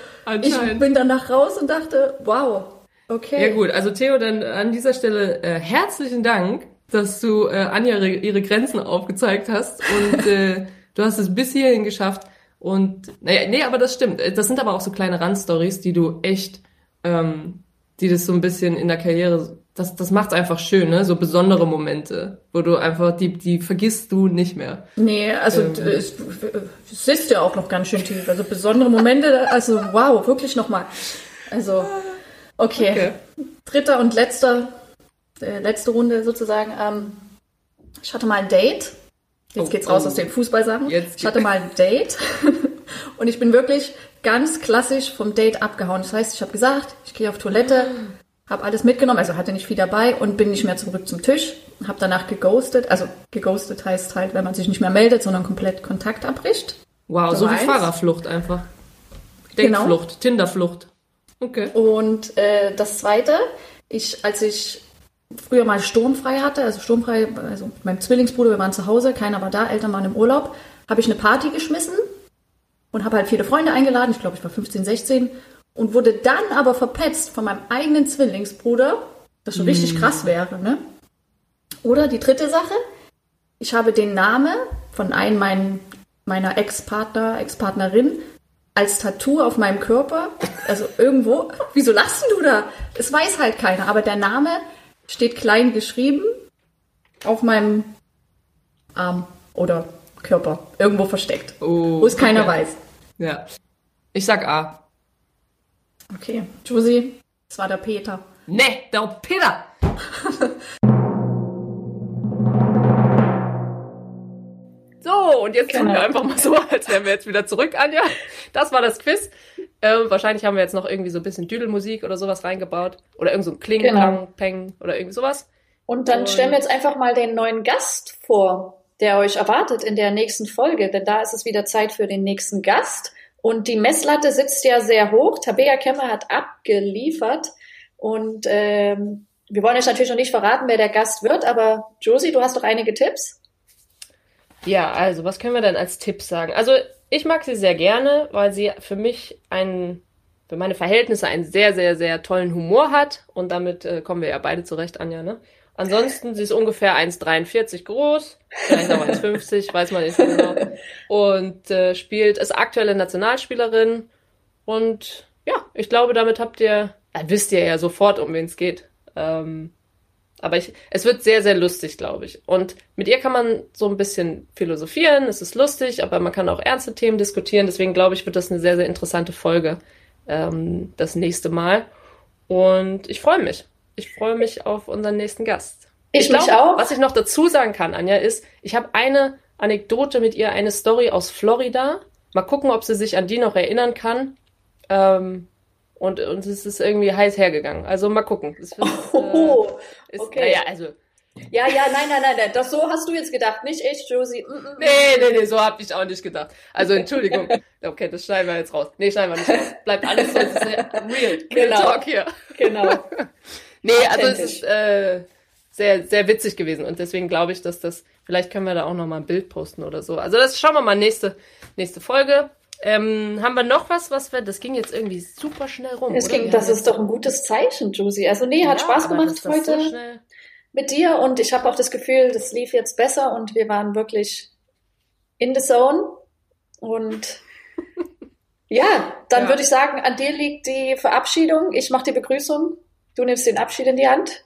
ich bin danach raus und dachte, wow, okay. Ja, gut. Also, Theo, dann an dieser Stelle äh, herzlichen Dank, dass du äh, Anja ihre, ihre Grenzen aufgezeigt hast und äh, du hast es bis hierhin geschafft. Und naja, nee, aber das stimmt. Das sind aber auch so kleine Randstories, die du echt, ähm, die das so ein bisschen in der Karriere, das, das macht's einfach schön, ne? So besondere Momente, wo du einfach, die, die vergisst du nicht mehr. Nee, also ähm, es, es sitzt ja auch noch ganz schön tief. Also besondere Momente, also wow, wirklich nochmal. Also, okay. okay. Dritter und letzter, äh, letzte Runde sozusagen. Ähm, ich hatte mal ein Date Jetzt oh, geht's raus oh. aus den Fußballsachen. Jetzt ich hatte mal ein Date [laughs] und ich bin wirklich ganz klassisch vom Date abgehauen. Das heißt, ich habe gesagt, ich gehe auf Toilette, habe alles mitgenommen, also hatte nicht viel dabei und bin nicht mehr zurück zum Tisch. Habe danach geghostet. Also geghostet heißt halt, wenn man sich nicht mehr meldet, sondern komplett Kontakt abbricht. Wow, so, so wie Fahrerflucht einfach. Genau. Dateflucht, genau. Tinderflucht. Okay. Und äh, das Zweite, ich, als ich früher mal sturmfrei hatte, also sturmfrei, also mit meinem Zwillingsbruder, wir waren zu Hause, keiner war da, Eltern waren im Urlaub, habe ich eine Party geschmissen und habe halt viele Freunde eingeladen, ich glaube, ich war 15, 16 und wurde dann aber verpetzt von meinem eigenen Zwillingsbruder, das schon mm. richtig krass wäre, ne? Oder die dritte Sache, ich habe den Namen von einem mein, meiner Ex-Partner, Ex-Partnerin als Tattoo auf meinem Körper, also irgendwo. Wieso lachst du da? Es weiß halt keiner, aber der Name steht klein geschrieben auf meinem Arm oder Körper. Irgendwo versteckt. Oh, wo es keiner okay. weiß. Ja. Ich sag A. Okay. Josie, es war der Peter. Ne, der Peter. [laughs] und jetzt tun Genau. wir einfach mal so, als wären wir jetzt wieder zurück, Anja. Das war das Quiz. Ähm, wahrscheinlich haben wir jetzt noch irgendwie so ein bisschen Düdelmusik oder sowas reingebaut. Oder irgend so ein Kling, Genau. Klang, Peng oder irgendwie sowas. Und dann Und- stellen wir jetzt einfach mal den neuen Gast vor, der euch erwartet in der nächsten Folge, denn da ist es wieder Zeit für den nächsten Gast. Und die Messlatte sitzt ja sehr hoch. Tabea Kemmer hat abgeliefert und ähm, wir wollen euch natürlich noch nicht verraten, wer der Gast wird, aber Josie, du hast doch einige Tipps. Ja, also, was können wir denn als Tipp sagen? Also, ich mag sie sehr gerne, weil sie für mich einen, für meine Verhältnisse einen sehr, sehr, sehr tollen Humor hat. Und damit äh, kommen wir ja beide zurecht, Anja, ne? Ansonsten, sie ist ungefähr 1,43 groß, vielleicht auch 1,50, [laughs] weiß man nicht genau. Und äh, spielt, ist aktuelle Nationalspielerin. Und ja, ich glaube, damit habt ihr, äh, wisst ihr ja sofort, um wen es geht. Ähm, aber ich, es wird sehr, sehr lustig, glaube ich. Und mit ihr kann man so ein bisschen philosophieren, es ist lustig, aber man kann auch ernste Themen diskutieren. Deswegen glaube ich, wird das eine sehr, sehr interessante Folge ähm, das nächste Mal. Und ich freue mich. Ich freue mich auf unseren nächsten Gast. Ich, glaub, mich auch. Was ich noch dazu sagen kann, Anja, ist, ich habe eine Anekdote mit ihr, eine Story aus Florida. Mal gucken, ob sie sich an die noch erinnern kann. Ähm, und, es ist irgendwie heiß hergegangen. Also mal gucken. Es wird, Oh, äh, ist, okay. Naja, also ja, ja, nein, nein, nein, nein, das so hast du jetzt gedacht, nicht ich, Josie. Mm, mm. Nee, nee, nee, so hab ich auch nicht gedacht. Also Entschuldigung. [laughs] Okay, das schneiden wir jetzt raus. Nee, schneiden wir nicht raus. Bleibt alles so, es ist real. Real Genau. Talk hier. Genau. [laughs] Nee, also es ist äh, sehr, sehr witzig gewesen und deswegen glaube ich, dass das, vielleicht können wir da auch nochmal ein Bild posten oder so. Also das schauen wir mal nächste, nächste Folge. Ähm, haben wir noch was, was wir, das ging jetzt irgendwie super schnell rum. Es ging, das ist doch ein gutes Zeichen, Josie. Also nee, hat Ja, Spaß gemacht so heute. schnell- mit dir und ich habe auch das Gefühl, das lief jetzt besser und wir waren wirklich in the zone. Und [laughs] ja, dann Ja. würde ich sagen, an dir liegt die Verabschiedung. Ich mache die Begrüßung. Du nimmst den Abschied in die Hand.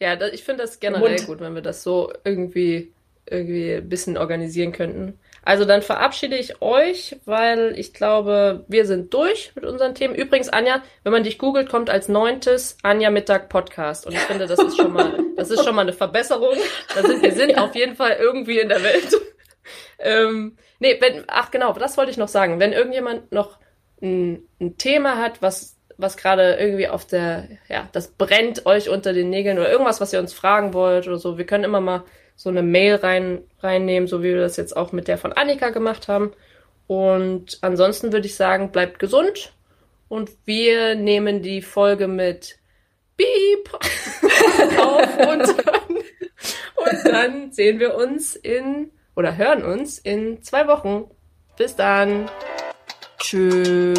Ja, ich finde das generell Mund. gut, wenn wir das so irgendwie, irgendwie ein bisschen organisieren könnten. Also dann verabschiede ich euch, weil ich glaube, wir sind durch mit unseren Themen. Übrigens, Anja, wenn man dich googelt, kommt als neuntes Anja Mittag Podcast. Und ich [laughs] finde, das ist schon mal, das ist schon mal eine Verbesserung. Sind, wir sind auf jeden Fall irgendwie in der Welt. [laughs] ähm, nee, wenn, ach genau, das wollte ich noch sagen. Wenn irgendjemand noch ein, ein Thema hat, was, was gerade irgendwie auf der, ja, das brennt euch unter den Nägeln oder irgendwas, was ihr uns fragen wollt oder so, wir können immer mal so eine Mail rein, reinnehmen, so wie wir das jetzt auch mit der von Annika gemacht haben. Und ansonsten würde ich sagen, bleibt gesund und wir nehmen die Folge mit Beep [laughs] auf und dann, und dann sehen wir uns in oder hören uns in zwei Wochen. Bis dann. Tschüss.